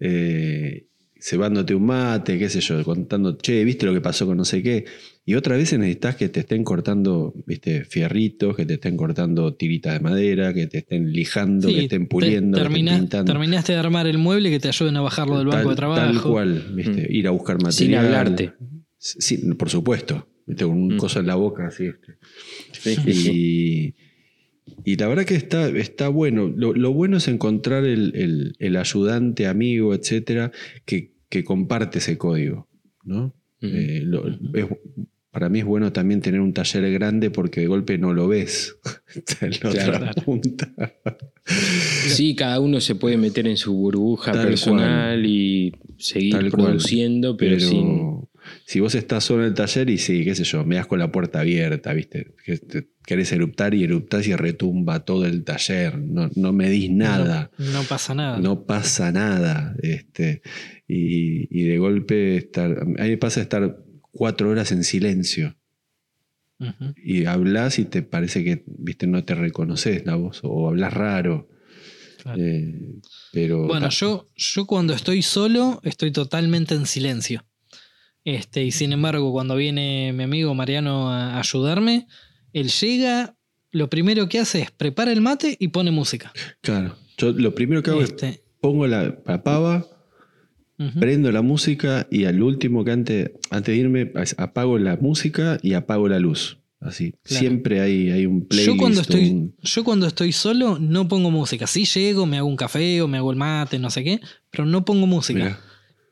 eh, cebándote un mate, qué sé yo, contando, che, ¿viste lo que pasó con no sé qué? Y otras veces necesitas que te estén cortando, viste, fierritos, que te estén cortando tiritas de madera, que te estén lijando, que estén te- puliendo, que termina- estén pintando. terminaste de armar el mueble que te ayuden a bajarlo del banco de trabajo. tal cual, viste, ir a buscar material. Sin hablarte. Sí, por supuesto, viste, con un Mm. coso en la boca, así. este. Sí, sí, sí. Y, y la verdad que está, está bueno. Lo, lo bueno es encontrar el, el- el ayudante, amigo, etcétera, que, que comparte ese código. ¿no? Eh, lo- es- para mí es bueno también tener un taller grande porque de golpe no lo ves. Está en la otra punta. Sí, cada uno se puede meter en su burbuja Tal personal y seguir Tal produciendo, pero, Pero sin. Si vos estás solo en el taller y sí, qué sé yo, me das con la puerta abierta, ¿viste? Que te- querés eruptar y eruptás y retumba todo el taller. No, no medís nada. No, no pasa nada. No pasa nada. Este, y, y de golpe estar. A mí me pasa estar cuatro horas en silencio. Y hablas y te parece que viste, no te reconoces la voz. O hablas raro. Claro. Eh, pero. Bueno, yo, yo cuando estoy solo estoy totalmente en silencio. Este, y sin embargo, cuando viene mi amigo Mariano a ayudarme, él llega, lo primero que hace es prepara el mate y pone música. Claro. Yo lo primero que hago es Este, pongo la, pava, prendo la música y al último que antes, antes de irme apago la música y apago la luz. Así. Claro. Siempre hay, hay un playlist. Yo cuando, estoy, un- yo cuando estoy solo no pongo música. Sí llego, me hago un café o me hago el mate, no sé qué, pero no pongo música.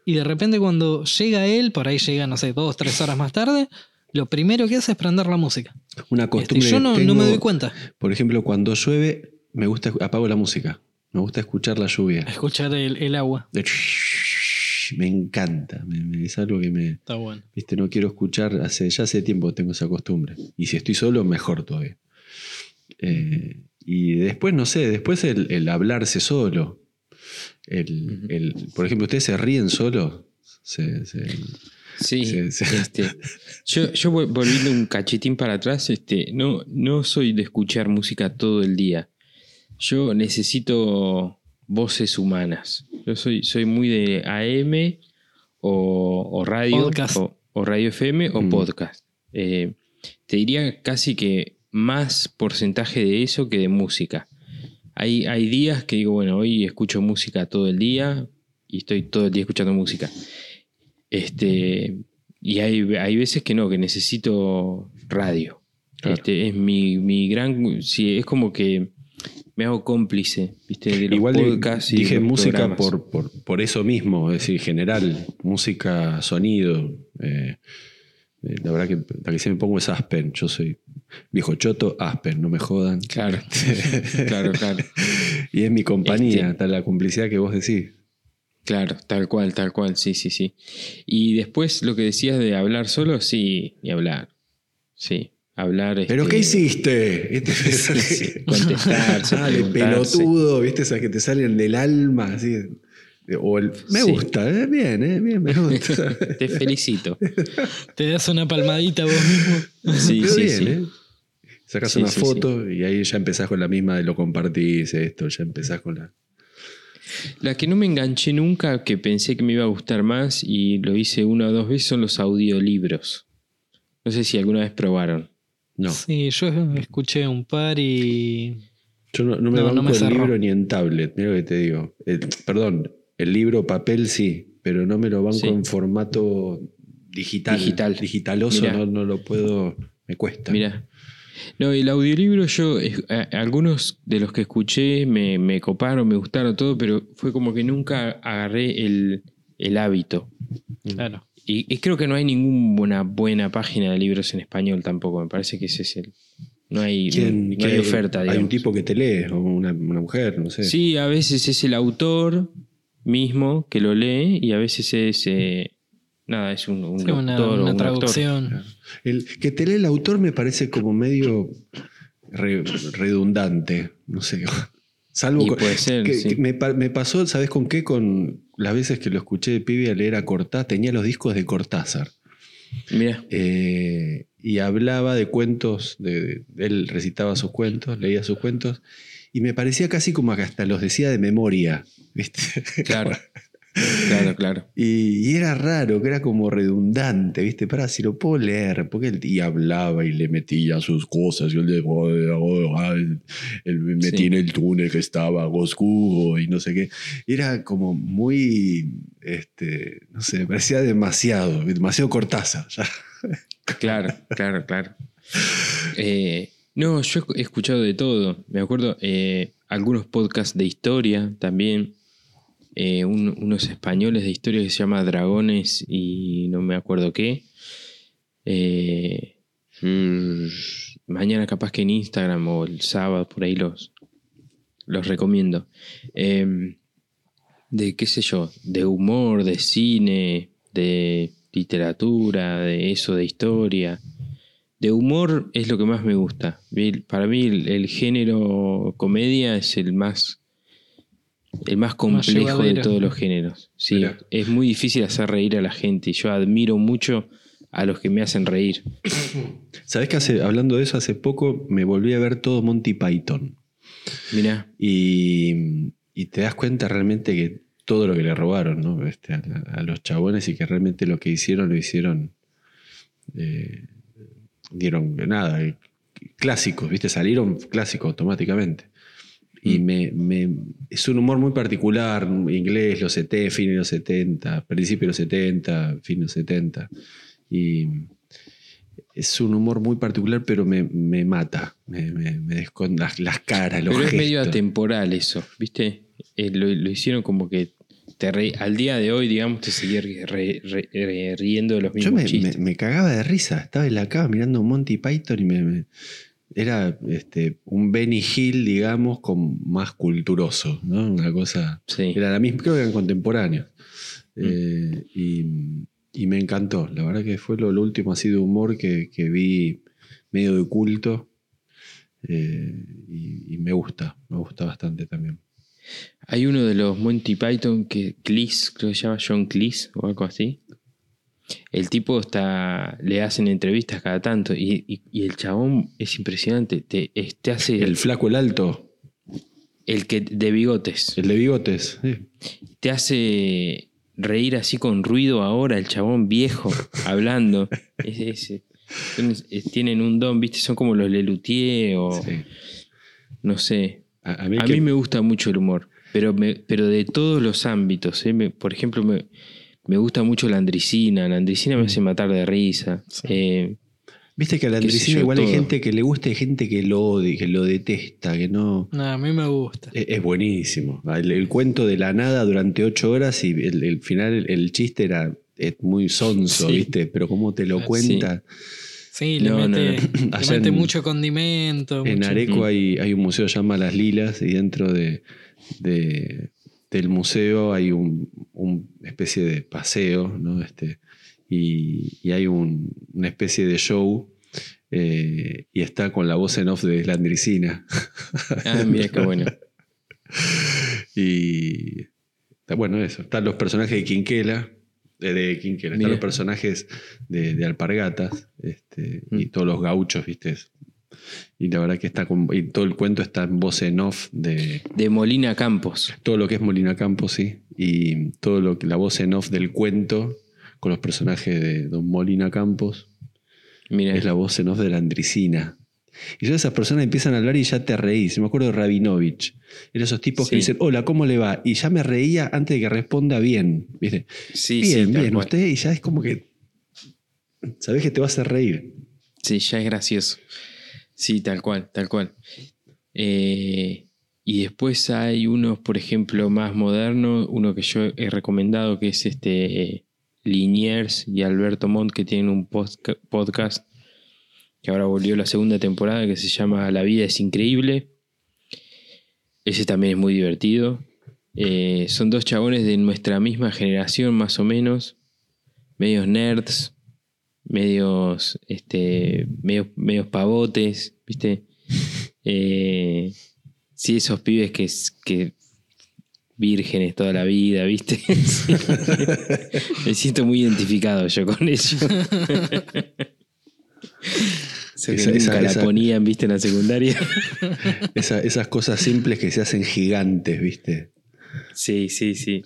Y de repente cuando llega él, por ahí llega, no sé, dos, tres horas más tarde, lo primero que hace es prender la música. Una Este, costumbre. yo no, no me doy cuenta. Por ejemplo, cuando llueve, me gusta apago la música. Me gusta escuchar la lluvia. Escuchar el, el agua. Me encanta. me- me- es algo que me. Está bueno. Viste, no quiero escuchar. Hace, ya hace tiempo que tengo esa costumbre. Y si estoy solo, mejor todavía. Eh, y después, no sé, después el, el hablarse solo. El, el- por ejemplo, ¿ustedes se ríen solo? Se- se- Sí. Este, yo, yo voy- volviendo un cachetín para atrás, este, no, no soy de escuchar música todo el día. Yo necesito voces humanas. Yo soy, soy muy de AM o, o radio, Podcast. o, o radio FM o Mm. podcast. Eh, te diría casi que más porcentaje de eso que de música. Hay, hay días que digo, bueno, hoy escucho música todo el día y estoy todo el día escuchando música. Este, y hay, hay veces que no, que necesito radio. Claro. Este, es mi, mi gran. Sí, es como que me hago cómplice, ¿viste? De los Igual podcasts y dije los música por, por, por eso mismo, es decir, general, música, sonido. eh, eh, la verdad que la que siempre pongo es Aspen. Yo soy viejo choto, Aspen, no me jodan. Claro, claro, claro. Y es mi compañía, Este- está la complicidad que vos decís. Claro, tal cual, tal cual, sí, sí, sí. Y después lo que decías de hablar solo, sí, ni hablar. Sí, hablar. ¿Pero este, qué hiciste? Este- Sí, sí, contestarse, Dale, preguntarse. pelotudo, ¿viste? Esas que te salen del alma, así. O el, me Sí. gusta, eh, bien, eh, bien, me gusta. Te felicito. Te das una palmadita vos mismo. Sí, Pero sí, bien, sí. ¿eh? Sacas Sí, una sí, foto y ahí ya empezás con la misma de lo compartís, esto, ya empezás con la. La que no me enganché nunca, que pensé que me iba a gustar más y lo hice una o dos veces, son los audiolibros. No sé si alguna vez probaron. No, Sí, yo escuché un par y. yo no, no me No, banco no me el libro ni en tablet, mira lo que te digo. El- perdón, el libro papel sí, pero no me lo banco Sí. en formato digital. Digital. Digitaloso no, no lo puedo, me cuesta. Mira. No, el audiolibro yo, a- algunos de los que escuché me, me coparon, me gustaron todo, pero fue como que nunca agarré el, el hábito. Claro. Y, y creo que no hay ninguna buena página de libros en español tampoco, me parece que ese es el... No hay, ¿Quién- no qué hay oferta, Hay un tipo que te lee, o una, una mujer, no sé. Sí, a veces es el autor mismo que lo lee y a veces es... eh, nada, es un, un Sí, una, o un traducción. El que te lee el autor me parece como medio re- redundante, no sé. Salvo Y con- puede ser, que- sí. que me, pa- me pasó, ¿sabes con qué? Con las veces que lo escuché de pibe a leer a Cortázar, tenía los discos de Cortázar. Mira, eh, y hablaba de cuentos, de, de- él recitaba sus cuentos, leía sus cuentos, y me parecía casi como que hasta los decía de memoria, ¿viste? claro. Claro, claro. Y, y era raro, que era como redundante, ¿viste? Para, si lo puedo leer, porque él y hablaba y le metía sus cosas, y él, le- oh, oh, ah, él me metí Sí. en el túnel que estaba oscuro y no sé qué. Era como muy, este, no sé, me parecía demasiado, demasiado Cortázar. ya. Claro, claro, claro. Eh, no, yo he escuchado de todo. Me acuerdo eh, algunos podcasts de historia también. Eh, un- unos españoles de historia que se llama Dragones y no me acuerdo qué. Eh, mm, mañana capaz que en Instagram o el sábado por ahí los, los recomiendo. Eh, de qué sé yo, de humor, de cine, de literatura, de eso, de historia. De humor es lo que más me gusta. Para mí el género comedia es el más el más complejo de todos los géneros. Sí, Mirá. es muy difícil hacer reír a la gente y yo admiro mucho a los que me hacen reír. ¿Sabés que hace, hablando de eso, hace poco me volví a ver todo Monty Python? Mirá, Y, y te das cuenta realmente que todo lo que le robaron ¿no? Este, a, los chabones y que realmente lo que hicieron lo hicieron. eh, dieron nada, clásicos, ¿viste? Salieron clásicos automáticamente. Y Mm. me, me- es un humor muy particular, inglés, los 70, fin de los 70, principio de los 70, fin de los 70. Y es un humor muy particular, pero me, me mata. Me, me, me las, las caras, los pero es medio gestos. atemporal eso, ¿viste? Eh, lo, lo hicieron como que te re- al día de hoy, digamos, te seguir re- re- riendo de los Yo mismos me, chistes. me- cagaba de risa. Estaba en la cama mirando Monty Python y me- era este, un Benny Hill, digamos, con más culturoso, ¿no? Una cosa. Sí. Era la misma, creo que eran contemporáneos. Mm. Eh, y, y me encantó. La verdad que fue lo, lo último así de humor que, que vi medio de culto. Eh, y, y me gusta, me gusta bastante también. Hay uno de los Monty Python que Cleese, creo que se llama John Cleese o algo así. El tipo está. le hacen entrevistas cada tanto y, y- y el chabón es impresionante. Te, es- te hace. El El, flaco, el alto, que de bigotes. el de bigotes. sí. Te hace reír así con ruido ahora, el chabón viejo, hablando. Es- tienen un don, ¿viste? Son como los Lelutier o. Sí. no sé. A, a mí A que- mí me gusta mucho el humor, pero, me- pero de todos los ámbitos. ¿eh? Me- por ejemplo, me, me gusta mucho la andricina. La andricina me hace matar de risa. Sí. Eh, Viste que a la yo, igual hay gente que le gusta y gente que lo odia, que lo detesta, que no. No, a mí me gusta. Es, es buenísimo. El, el cuento de la nada durante ocho horas y el, el final, el, el chiste era es muy sonso, Sí. ¿viste? Pero cómo te lo Sí. cuenta. Sí, le No, no, mete, no. le mete en- mucho condimento. En mucho- Areco Mm. hay, hay un museo que se llama Las Lilas y dentro de, de- del museo hay un- un especie de paseo, ¿no? Este, y, y hay un- una especie de show eh, y está con la voz en off de la Andricina. ah, mira qué bueno. y Bueno, eso. Están los personajes de Quinquela. De, de Quinquela. Están los personajes de, de Alpargatas. este, Y Mm. todos los gauchos, ¿viste? Y la verdad que está con, y todo el cuento está en voz en off de De Molina Campos. todo lo que es Molina Campos, sí. Y todo lo que la voz en off del cuento con los personajes de Don Molina Campos es la voz en off de la Andricina. Y ya esas personas empiezan a hablar y ya te reís. Me acuerdo de Rabinovich. Eran esos tipos que dicen, hola, ¿cómo le va? Y ya me reía antes de que responda bien. ¿Viste? sí, bien, sí, bien, usted, y ya es como que. Sabés que te vas a reír. Sí, ya es gracioso. Sí, tal cual, tal cual. Eh, y después hay unos, por ejemplo, más modernos, uno que yo he recomendado, que es este eh, Liniers y Alberto Montt, que tienen un podca- podcast que ahora volvió la segunda temporada, que se llama La vida es increíble. Ese también es muy divertido. Eh, son dos chabones de nuestra misma generación, más o menos, medios nerds, medios, este, medios, medios pavotes, ¿viste? Eh, sí, esos pibes que, que vírgenes toda la vida, ¿viste? Sí. Me siento muy identificado yo con ellos. Eso que Esa- nunca esa- la esa- ponían, ¿viste? En la secundaria. Esa- esas cosas simples que se hacen gigantes, ¿viste? Sí, sí, sí.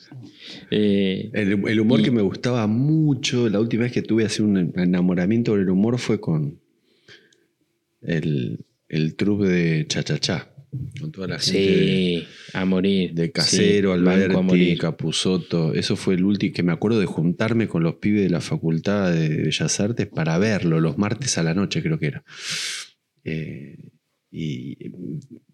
Eh, El, el humor Y- que me gustaba mucho, la última vez que tuve así un enamoramiento por el humor fue con el, el trupe de Cha-Cha-Cha. Con toda la gente sí, a morir. de Casero, Sí, Alberti, morir. Capusotto. Eso fue el último que me acuerdo de juntarme con los pibes de la Facultad de Bellas Artes para verlo, los martes a la noche creo que era. Eh, y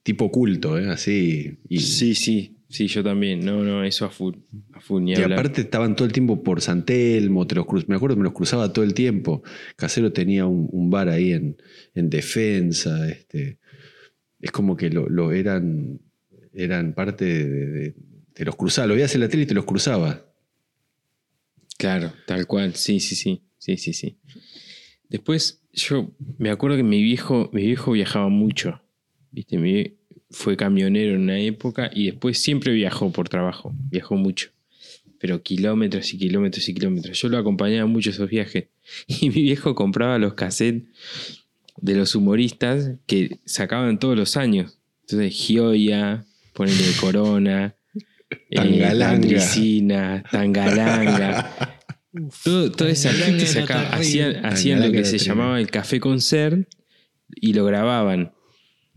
tipo culto, ¿eh? así. Y, Sí, sí, sí, yo también. No, no, eso a full. A full, ni Y hablar. aparte estaban todo el tiempo por San Telmo, te los cruz- me acuerdo que me los cruzaba todo el tiempo. Casero tenía un, un bar ahí en, en defensa. Este, es como que lo, lo eran, eran parte de, de- Te los cruzaba, lo veías en la tele y te los cruzaba. Claro, tal cual. Sí, sí, sí. Sí, sí, sí. Después, yo me acuerdo que mi viejo, mi viejo viajaba mucho. ¿Viste? Mi fue camionero en una época y después siempre viajó por trabajo. Viajó mucho. Pero kilómetros y kilómetros y kilómetros. Yo lo acompañaba mucho esos viajes. Y mi viejo compraba los cassettes de los humoristas que sacaban todos los años. Entonces, Gioia, ponele Corona, eh, Tangalanga. Andricina, Tangalanga. Todo- toda esa Tangalanga gente sacaba, hacían, hacían lo que se llamaba el café concert y lo grababan.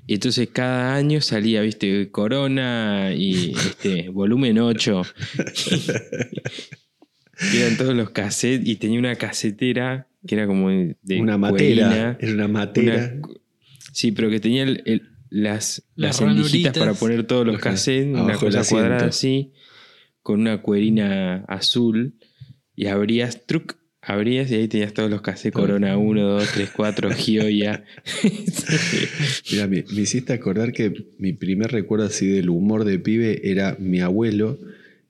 Y entonces cada año salía, viste, Corona y este, volumen 8. Y eran todos los cassettes y tenía una casetera que era como de una cuerina, matera. Era una matera. una sí, pero que tenía el- el- las, Las las para poner todos los Ajá, cassettes, una abajo del cosa cuadrada así, con una cuerina azul, y abrías, truc, abrías y ahí tenías todos los cassettes Corona 1, 2, 3, 4, Gioia. Mira, me, me hiciste acordar que mi primer recuerdo así del humor de pibe era mi abuelo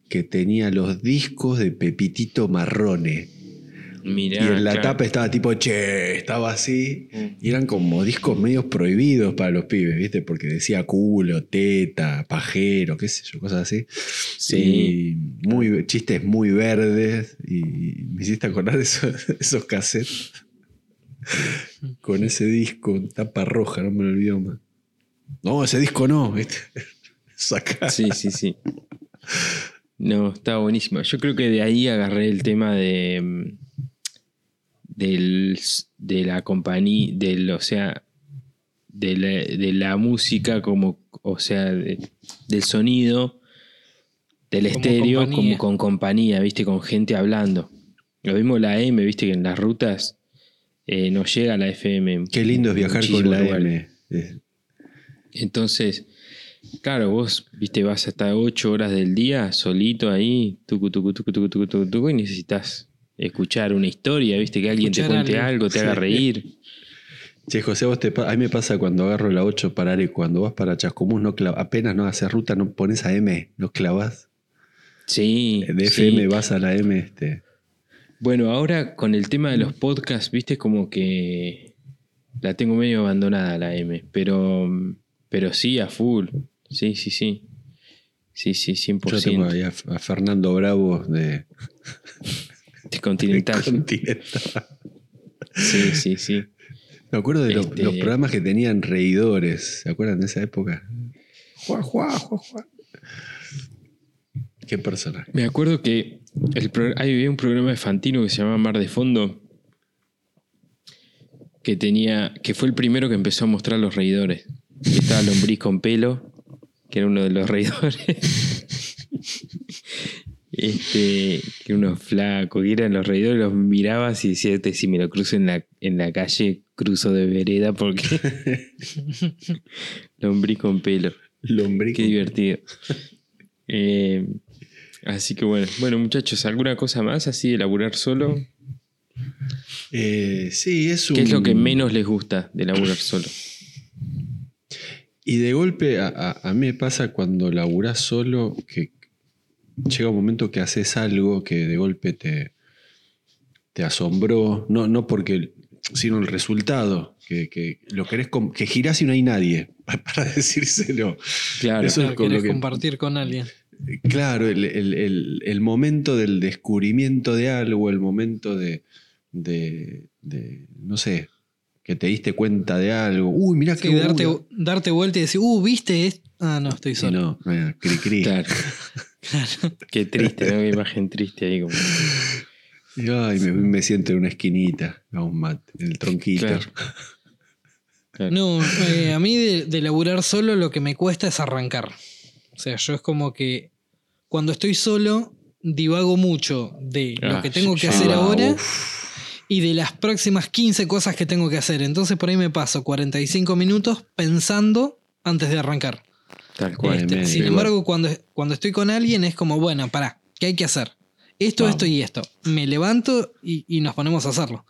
que tenía los discos de Pepitito Marrone. Mirá, y en la claro. tapa estaba tipo, che, estaba así. Mm. Y eran como discos medios prohibidos para los pibes, ¿viste? Porque decía culo, teta, pajero, qué sé yo, cosas así. Sí. Y muy, chistes muy verdes. Y me hiciste acordar de esos, esos cassettes. Con ese disco, tapa roja, no me lo olvido más. No, ese disco no, ¿viste? Saca. Sí, sí, sí. No, está buenísimo. Yo creo que de ahí agarré el tema de. Del, de la compañía. Del, o sea. De la, de la música como. O sea, de- del sonido. Del Como estéreo compañía. como con compañía, ¿viste? Con gente hablando. Lo mismo la M, ¿viste? Que en las rutas. eh, no llega la FM. Qué lindo es viajar con la. M. Eh, Entonces, claro, vos, viste, vas hasta 8 horas del día solito ahí, tucu, tucu, tucu, tucu, tucu, tucu, tucu, y necesitas escuchar una historia, viste, que alguien te cuente algo. algo, te haga Sí. reír. Che, José, vos te a mí me pasa cuando agarro la 8 para y cuando vas para Chascomús, no apenas no haces ruta, no pones a M, no clavas. Sí. De sí. FM vas a la M. Este. Bueno, ahora con el tema de los podcasts, viste, como que la tengo medio abandonada la M, pero, pero sí, a full. Sí, sí, sí. Sí, sí, Yo tengo 100%. ahí a, a Fernando Bravo de, De Continental. Sí, sí, sí. Me acuerdo de los, Este- los programas que tenían reidores. ¿Se acuerdan de esa época? Juá, juá, juá, juá. Qué personaje. Me acuerdo que el pro- había un programa de Fantino que se llamaba Mar de Fondo. Que tenía. que fue el primero que empezó a mostrar los reidores. Y estaba Lombriz con pelo, que era uno de los reidores. Este. que unos flacos, que eran los reidores, los mirabas y decías, "Este, si me lo cruzo en la, en la calle, cruzo de vereda porque. Lombriz con pelo. Qué divertido. Eh, así que bueno, bueno muchachos, ¿alguna cosa más así de laburar solo? Eh, sí, es un. ¿Qué es lo que menos les gusta de laburar solo? Y de golpe, a, a- a mí me pasa cuando laburás solo que llega un momento que haces algo que de golpe te, te asombró. No, no porque. sino el resultado. Que, que lo querés. que girás y no hay nadie. Para decírselo. Claro, Eso es Claro, con lo querés que- compartir con alguien. Claro, el, el- el- el momento del descubrimiento de algo, el momento de, de- de, no sé, que te diste cuenta de algo. Uy, mirá Sí, qué darte, darte vuelta y decir, uh, ¿viste? esto? Ah, no, estoy Y solo. no, mira, cri, cri. claro. Qué triste, ¿no? Qué imagen triste ahí. Como... Y, ay, me, me siento en una esquinita, a un mate, en el tronquito. Claro. Claro. No, eh, a mí de, de laburar solo lo que me cuesta es arrancar. O sea, yo es como que cuando estoy solo divago mucho de lo Ah, que tengo que sí. hacer Ah, ahora uf. y de las próximas 15 cosas que tengo que hacer. Entonces por ahí me paso 45 minutos pensando antes de arrancar. Tal cual. Este, sin embargo, cuando, cuando estoy con alguien es como, bueno, pará, ¿qué hay que hacer? Esto, Vamos. esto y esto. Me levanto y, y nos ponemos a hacerlo.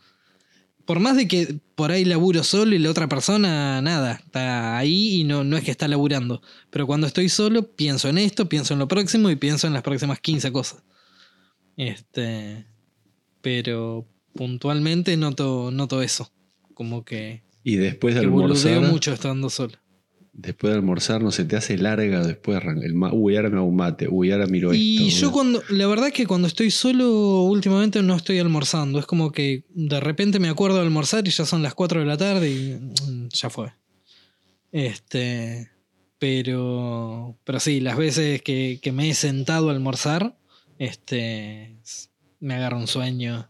Por más de que por ahí laburo solo y la otra persona, nada, está ahí y no, no es que está laburando. Pero cuando estoy solo, pienso en esto, pienso en lo próximo y pienso en las próximas 15 cosas. Este. Pero puntualmente noto, noto eso. Como que, Y después de que almorzar, mucho estando solo. Después de almorzar, no se te hace larga después. El Uy, ahora me hago un mate. Uy, ahora miro Y esto. yo cuando, la verdad que cuando estoy solo últimamente no estoy almorzando. Es como que de repente me acuerdo de almorzar y ya son las 4 de la tarde y mm, ya fue. Este, pero, pero sí, las veces que, que me he sentado a almorzar, este, me agarra un sueño.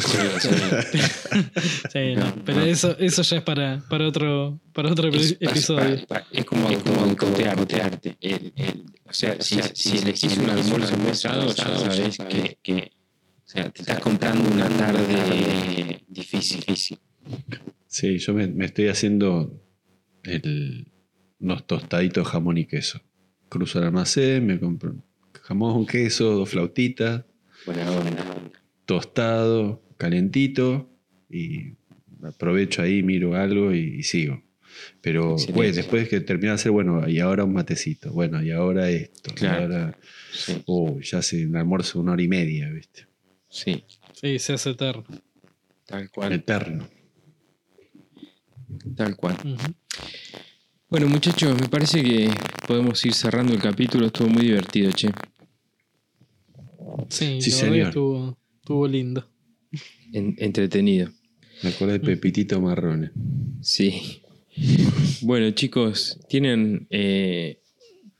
Sí, no, pero eso, eso ya es para, para otro, para otro Es, episodio. pa- pa- es como, es como boicotearte. El- el- o sea, si, si elegís un almuerzo pesado, ya sabes que, que o sea, te estás comprando una tarde difícil. Sí, yo me, me estoy haciendo el- unos tostaditos de jamón y queso. Cruzo el almacén, me compro jamón, queso, dos flautitas, Buena onda. tostado, calentito y aprovecho ahí, miro algo y, y sigo. Pero Excelente. pues, después que termina de hacer, bueno, y ahora un matecito, bueno, y ahora esto, y Claro. ahora, Sí, uy, ya hace un almuerzo una hora y media, ¿viste? sí, Sí, se hace eterno. tal cual. Eterno. Tal cual. Bueno, muchachos, me parece que podemos ir cerrando el capítulo. Estuvo muy divertido, che. Sí, Sí, la verdad que señor. estuvo, estuvo lindo. En- entretenido. Me acordé de Pepitito Marrone. Sí. Bueno, chicos, tienen. eh,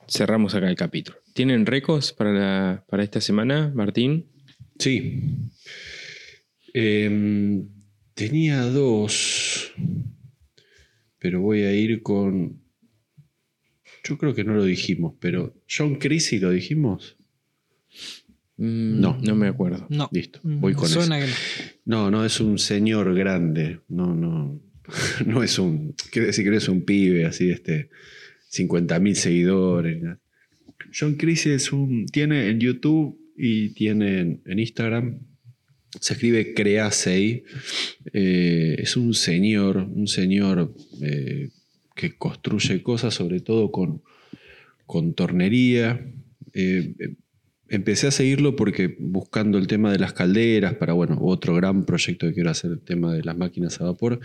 cerramos acá el capítulo. ¿Tienen récords para, la- para esta semana, Martín? Sí. Em, tenía dos, pero voy a ir con... Yo creo que no lo dijimos, pero John Creasy lo dijimos. Mm, No. No me acuerdo. No. Listo, Mm, voy con eso. Suena que no. No, es un señor grande. No, no. No es un. Quiere decir que no es un pibe así, este. 50.000 seguidores. John Creasy es un. Tiene en YouTube y tiene en, en Instagram. Se escribe Creasey. Eh, es un señor, un señor eh, que construye cosas, sobre todo con, con tornería. Eh, empecé a seguirlo porque buscando el tema de las calderas, para bueno, otro gran proyecto que quiero hacer, el tema de las máquinas a vapor,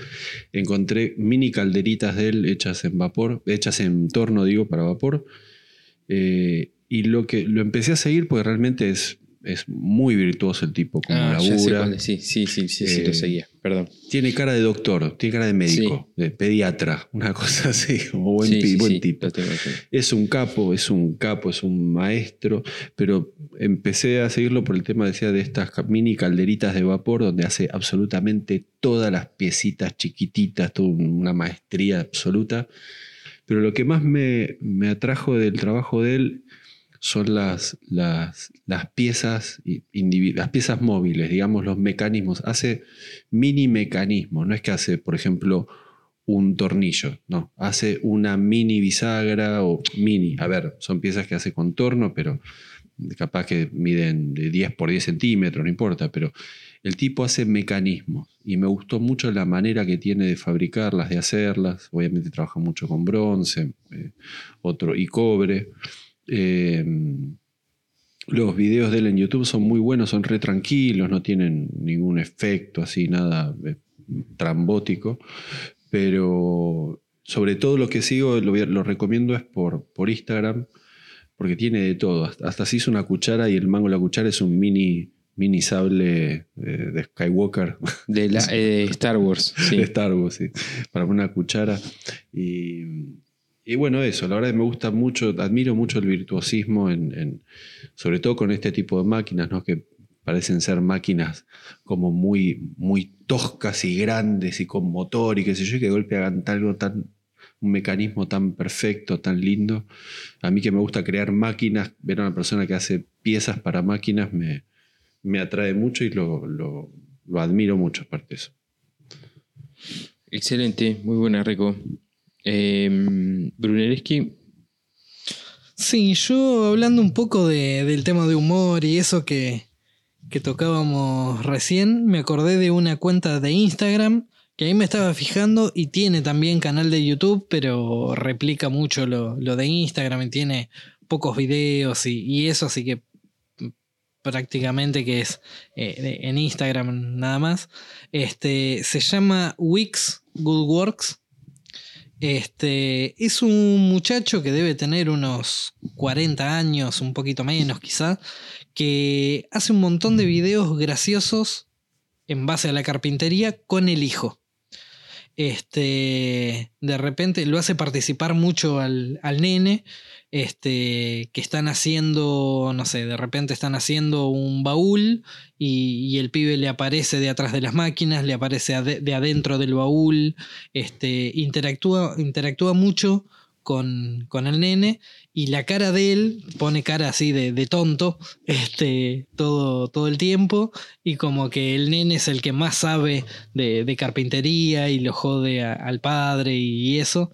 encontré mini calderitas de él hechas en vapor, hechas en torno, digo, para vapor. Eh, y lo que lo empecé a seguir porque realmente es, es muy virtuoso el tipo, como Ah, ya sé labura. Sí, sí, sí, sí, sí, Eh, lo seguía. Perdón. Tiene cara de doctor, tiene cara de médico, de pediatra, una cosa así, como buen, Sí, tipo. lo tengo, lo tengo. Es un capo, es un capo, es un maestro, pero empecé a seguirlo por el tema, decía, de estas mini calderitas de vapor donde hace absolutamente todas las piecitas chiquititas, toda una maestría absoluta. Pero lo que más me, me atrajo del trabajo de él son las, las, piezas las piezas móviles, digamos, los mecanismos. Hace mini mecanismos, no es que hace, por ejemplo, un tornillo, no, hace una mini bisagra o mini, a ver, son piezas que hace contorno, pero capaz que miden de 10 por 10 centímetros, no importa, pero el tipo hace mecanismos y me gustó mucho la manera que tiene de fabricarlas, de hacerlas, obviamente trabaja mucho con bronce, eh, otro y cobre. Eh, los videos de él en YouTube son muy buenos, son re tranquilos, no tienen ningún efecto así, nada eh, trambótico. Pero sobre todo lo que sigo, lo, lo recomiendo es por, por Instagram, porque tiene de todo. Hasta, hasta se hizo una cuchara y el mango de la cuchara es un mini, mini sable eh, de Skywalker. De la, eh, Star Wars, sí. de Star Wars, sí, para una cuchara. Y, y bueno, eso, la verdad que me gusta mucho, admiro mucho el virtuosismo, en, en- sobre todo con este tipo de máquinas, ¿no? que parecen ser máquinas como muy, muy toscas y grandes y con motor y qué sé yo, y que de golpe hagan algo tan, un mecanismo tan perfecto, tan lindo. A mí que me gusta crear máquinas, ver a una persona que hace piezas para máquinas me, me atrae mucho y lo, lo, lo admiro mucho aparte de eso. Excelente, muy buena, Rico. Eh, Brunelleschi, Sí, yo hablando un poco de- del tema de humor y eso que, que tocábamos recién, me acordé de una cuenta de Instagram que ahí me estaba fijando y tiene también canal de YouTube, pero replica mucho lo, lo de Instagram y tiene pocos videos y, y eso, así que prácticamente que es eh, en Instagram nada más. Este, se llama Wix Good Works. Este es un muchacho que debe tener unos 40 años, un poquito menos quizá, que hace un montón de videos graciosos en base a la carpintería con el hijo. Este, de repente lo hace participar mucho al, al nene, este, que están haciendo, no sé, de repente están haciendo un baúl y, y el pibe le aparece de atrás de las máquinas, le aparece de adentro del baúl, este, interactúa, interactúa mucho con, con el nene y la cara de él pone cara así de, de tonto este, todo, todo el tiempo y como que el nene es el que más sabe de, de carpintería y lo jode al padre y eso.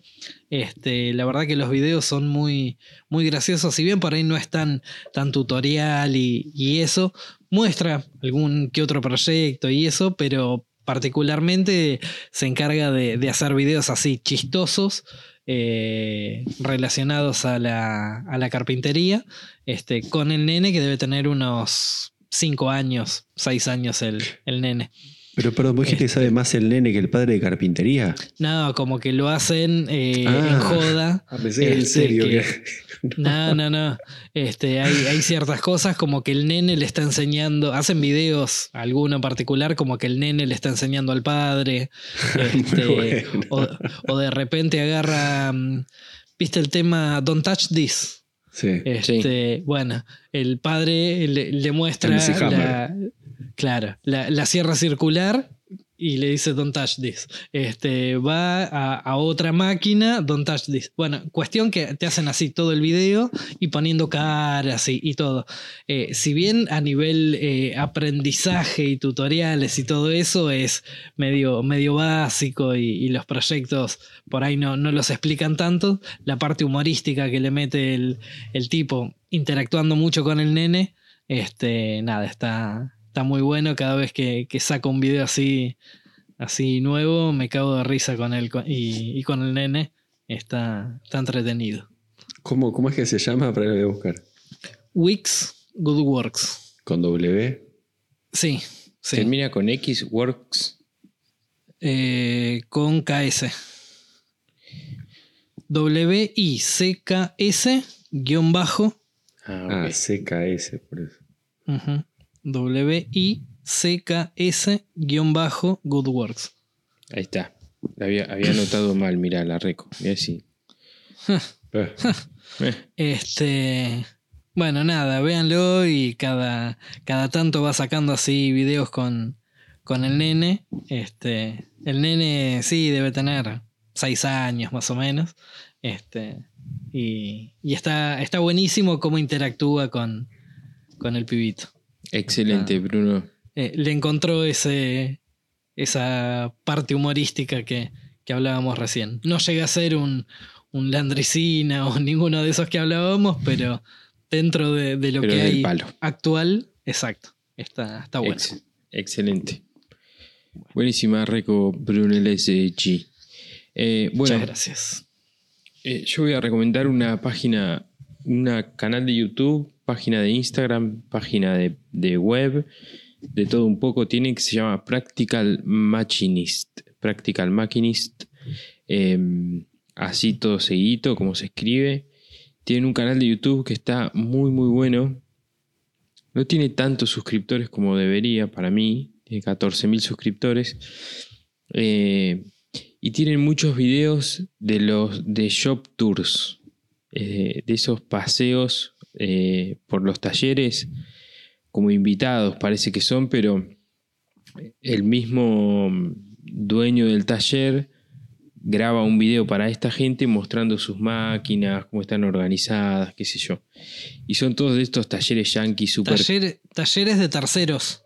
Este, la verdad que los videos son muy, muy graciosos, si bien por ahí no es tan, tan tutorial y, y eso, muestra algún que otro proyecto y eso, pero particularmente se encarga de, de hacer videos así chistosos eh, relacionados a la, a la carpintería, este, con el nene que debe tener unos 5 años, 6 años el, el nene. Pero perdón, ¿vos dijiste que sabe más el nene que el padre de carpintería? No, como que lo hacen eh, Ah. en joda. Ah, pensé que era en Este, serio. que- que- No, no, no. Este, hay, hay ciertas cosas como que el nene le está enseñando, hacen videos, alguno en particular, como que el nene le está enseñando al padre. Este, Bueno. o, o de repente agarra, mm, ¿viste el tema Don't Touch This? Sí. Este, Bueno, el padre le, le muestra la, claro, la, la sierra circular y le dice Don't touch this. Este, va a, otra máquina, Don't touch this. Bueno, cuestión que te hacen así todo el video y poniendo caras y, y todo. Eh, si bien a nivel eh, aprendizaje y tutoriales y todo eso es medio, medio básico y, y los proyectos por ahí no, no los explican tanto, la parte humorística que le mete el, el tipo interactuando mucho con el nene, este, nada, está, está muy bueno. Cada vez que, que saco un video así, así nuevo, me cago de risa con él con- y, y con el nene. Está, está entretenido. ¿Cómo, ¿Cómo es que se llama? Para ir a buscar. Wix Good Works. Con W. Sí, sí. termina con X Works. Eh, con KS. W-I-C-K-S guion bajo Ah, Ah, ok. CKS, por eso. W-I-C-K-S-Good Works. Ahí está. Había, había anotado mal, mirá, la reco. Mirá si. Eh, Este. Bueno, nada, véanlo y cada, cada tanto va sacando así videos con, con el nene. Este. El nene sí debe tener seis años más o menos. Este. Y, y está, está buenísimo cómo interactúa con, con el pibito. Excelente. Bruno. Eh, le encontró ese, esa parte humorística que, que hablábamos recién. No llega a ser un, un Landricina o ninguno de esos que hablábamos, pero dentro de, de lo Pero que hay palo. actual, exacto. Está, está bueno. Ex- excelente. Buenísima, Reco Bruneles G. Eh, bueno, Muchas gracias. eh, yo voy a recomendar una página, un canal de YouTube, página de Instagram, página de, de web, de todo un poco. Tiene que se llama Practical Machinist. Practical Machinist. eh, así todo seguidito, como se escribe. Tiene un canal de YouTube que está muy, muy bueno. No tiene tantos suscriptores como debería para mí. Tiene 14.000 suscriptores. Eh, y tienen muchos videos de los de shop tours. eh, de esos paseos eh, por los talleres. Como invitados parece que son, pero el mismo dueño del taller graba un video para esta gente mostrando sus máquinas, cómo están organizadas, qué sé yo. Y son todos de estos talleres yankees super Taller- talleres de terceros.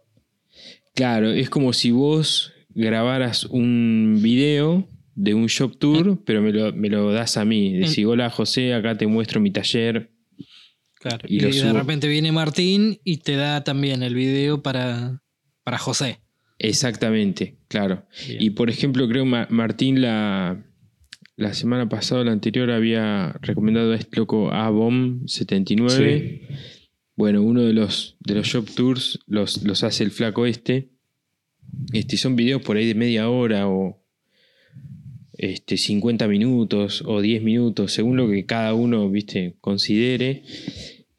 Claro, es como si vos grabaras un video de un shop tour, pero me lo, me lo das a mí. Decís, hola José, acá te muestro mi taller. Claro. Y de subo. repente viene Martín y te da también el video para, para José. Exactamente, claro. Bien. Y por ejemplo, creo Ma- Martín la, la semana pasada o la anterior había recomendado a este loco A-Bomb79. Sí. Bueno, uno de los, de los shop tours los, los hace el flaco este. Este, son videos por ahí de media hora o este, 50 minutos o 10 minutos, según lo que cada uno viste, considere.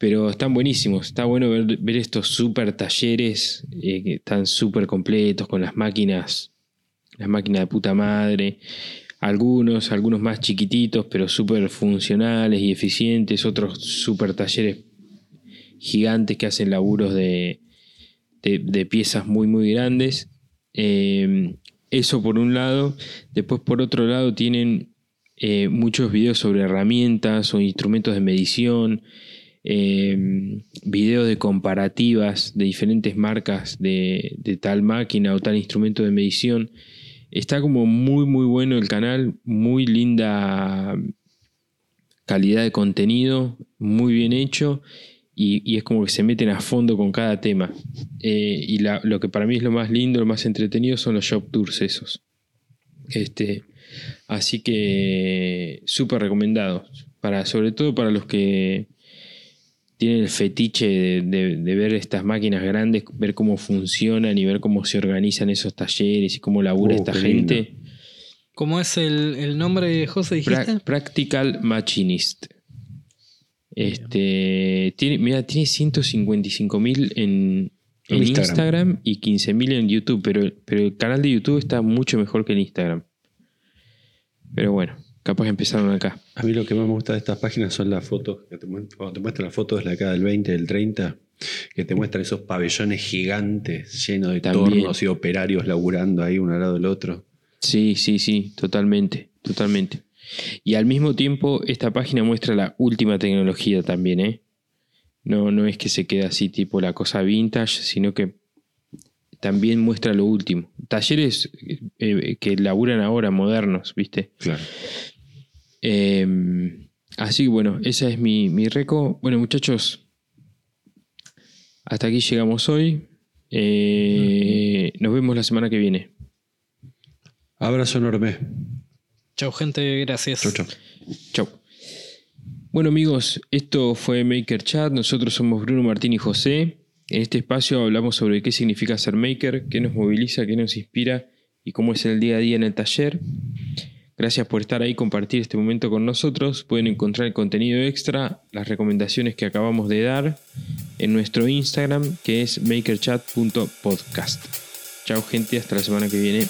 Pero están buenísimos. Está bueno ver, estos super talleres eh, que están súper completos con las máquinas, las máquinas de puta madre. Algunos, algunos más chiquititos, pero súper funcionales y eficientes. Otros super talleres gigantes que hacen laburos de, de, piezas muy, muy grandes. Eh, eso por un lado. Después por otro lado tienen eh, muchos videos sobre herramientas o instrumentos de medición. Eh, videos de comparativas de diferentes marcas de, tal máquina o tal instrumento de medición. Está como muy muy bueno el canal, muy linda calidad de contenido, muy bien hecho y, es como que se meten a fondo con cada tema. Eh, y lo que para mí es lo más lindo, lo más entretenido son los shop tours esos. Este, así que súper recomendados, para, sobre todo para los que tienen el fetiche de, de- de ver estas máquinas grandes, ver cómo funcionan y ver cómo se organizan esos talleres y cómo labura Uh, esta lindo. gente. ¿Cómo es el, el nombre, José? ¿Dijiste? Pra- Practical Machinist. Este, tiene, mira, tiene 155 mil en, en En Instagram. Instagram. y 15 mil en YouTube, pero, pero el canal de YouTube está mucho mejor que el Instagram. Pero bueno, capaz empezaron acá. A mí lo que más me gusta de estas páginas son las fotos, que te, mu- cuando te muestran las fotos de la década del 20, del 30, que te muestran esos pabellones gigantes llenos de También. tornos y operarios laburando ahí uno al lado del otro. Sí, sí, sí, totalmente, totalmente. Y al mismo tiempo, esta página muestra la última tecnología también, ¿eh? No, no es que se quede así tipo la cosa vintage, sino que también muestra lo último. Talleres eh, que laburan ahora, modernos, ¿viste? Claro. Eh, así que bueno, esa es mi, mi reco. Bueno, muchachos, hasta aquí llegamos hoy. Eh, nos vemos la semana que viene. Abrazo enorme. Chau, gente, gracias. Chau, chau. Chau. Bueno amigos, esto fue Maker Chat, nosotros somos Bruno Martín y José. En este espacio hablamos sobre qué significa ser maker, qué nos moviliza, qué nos inspira y cómo es el día a día en el taller. Gracias por estar ahí y compartir este momento con nosotros. Pueden encontrar el contenido extra, las recomendaciones que acabamos de dar en nuestro Instagram que es makerchat.podcast. Chao gente, hasta la semana que viene.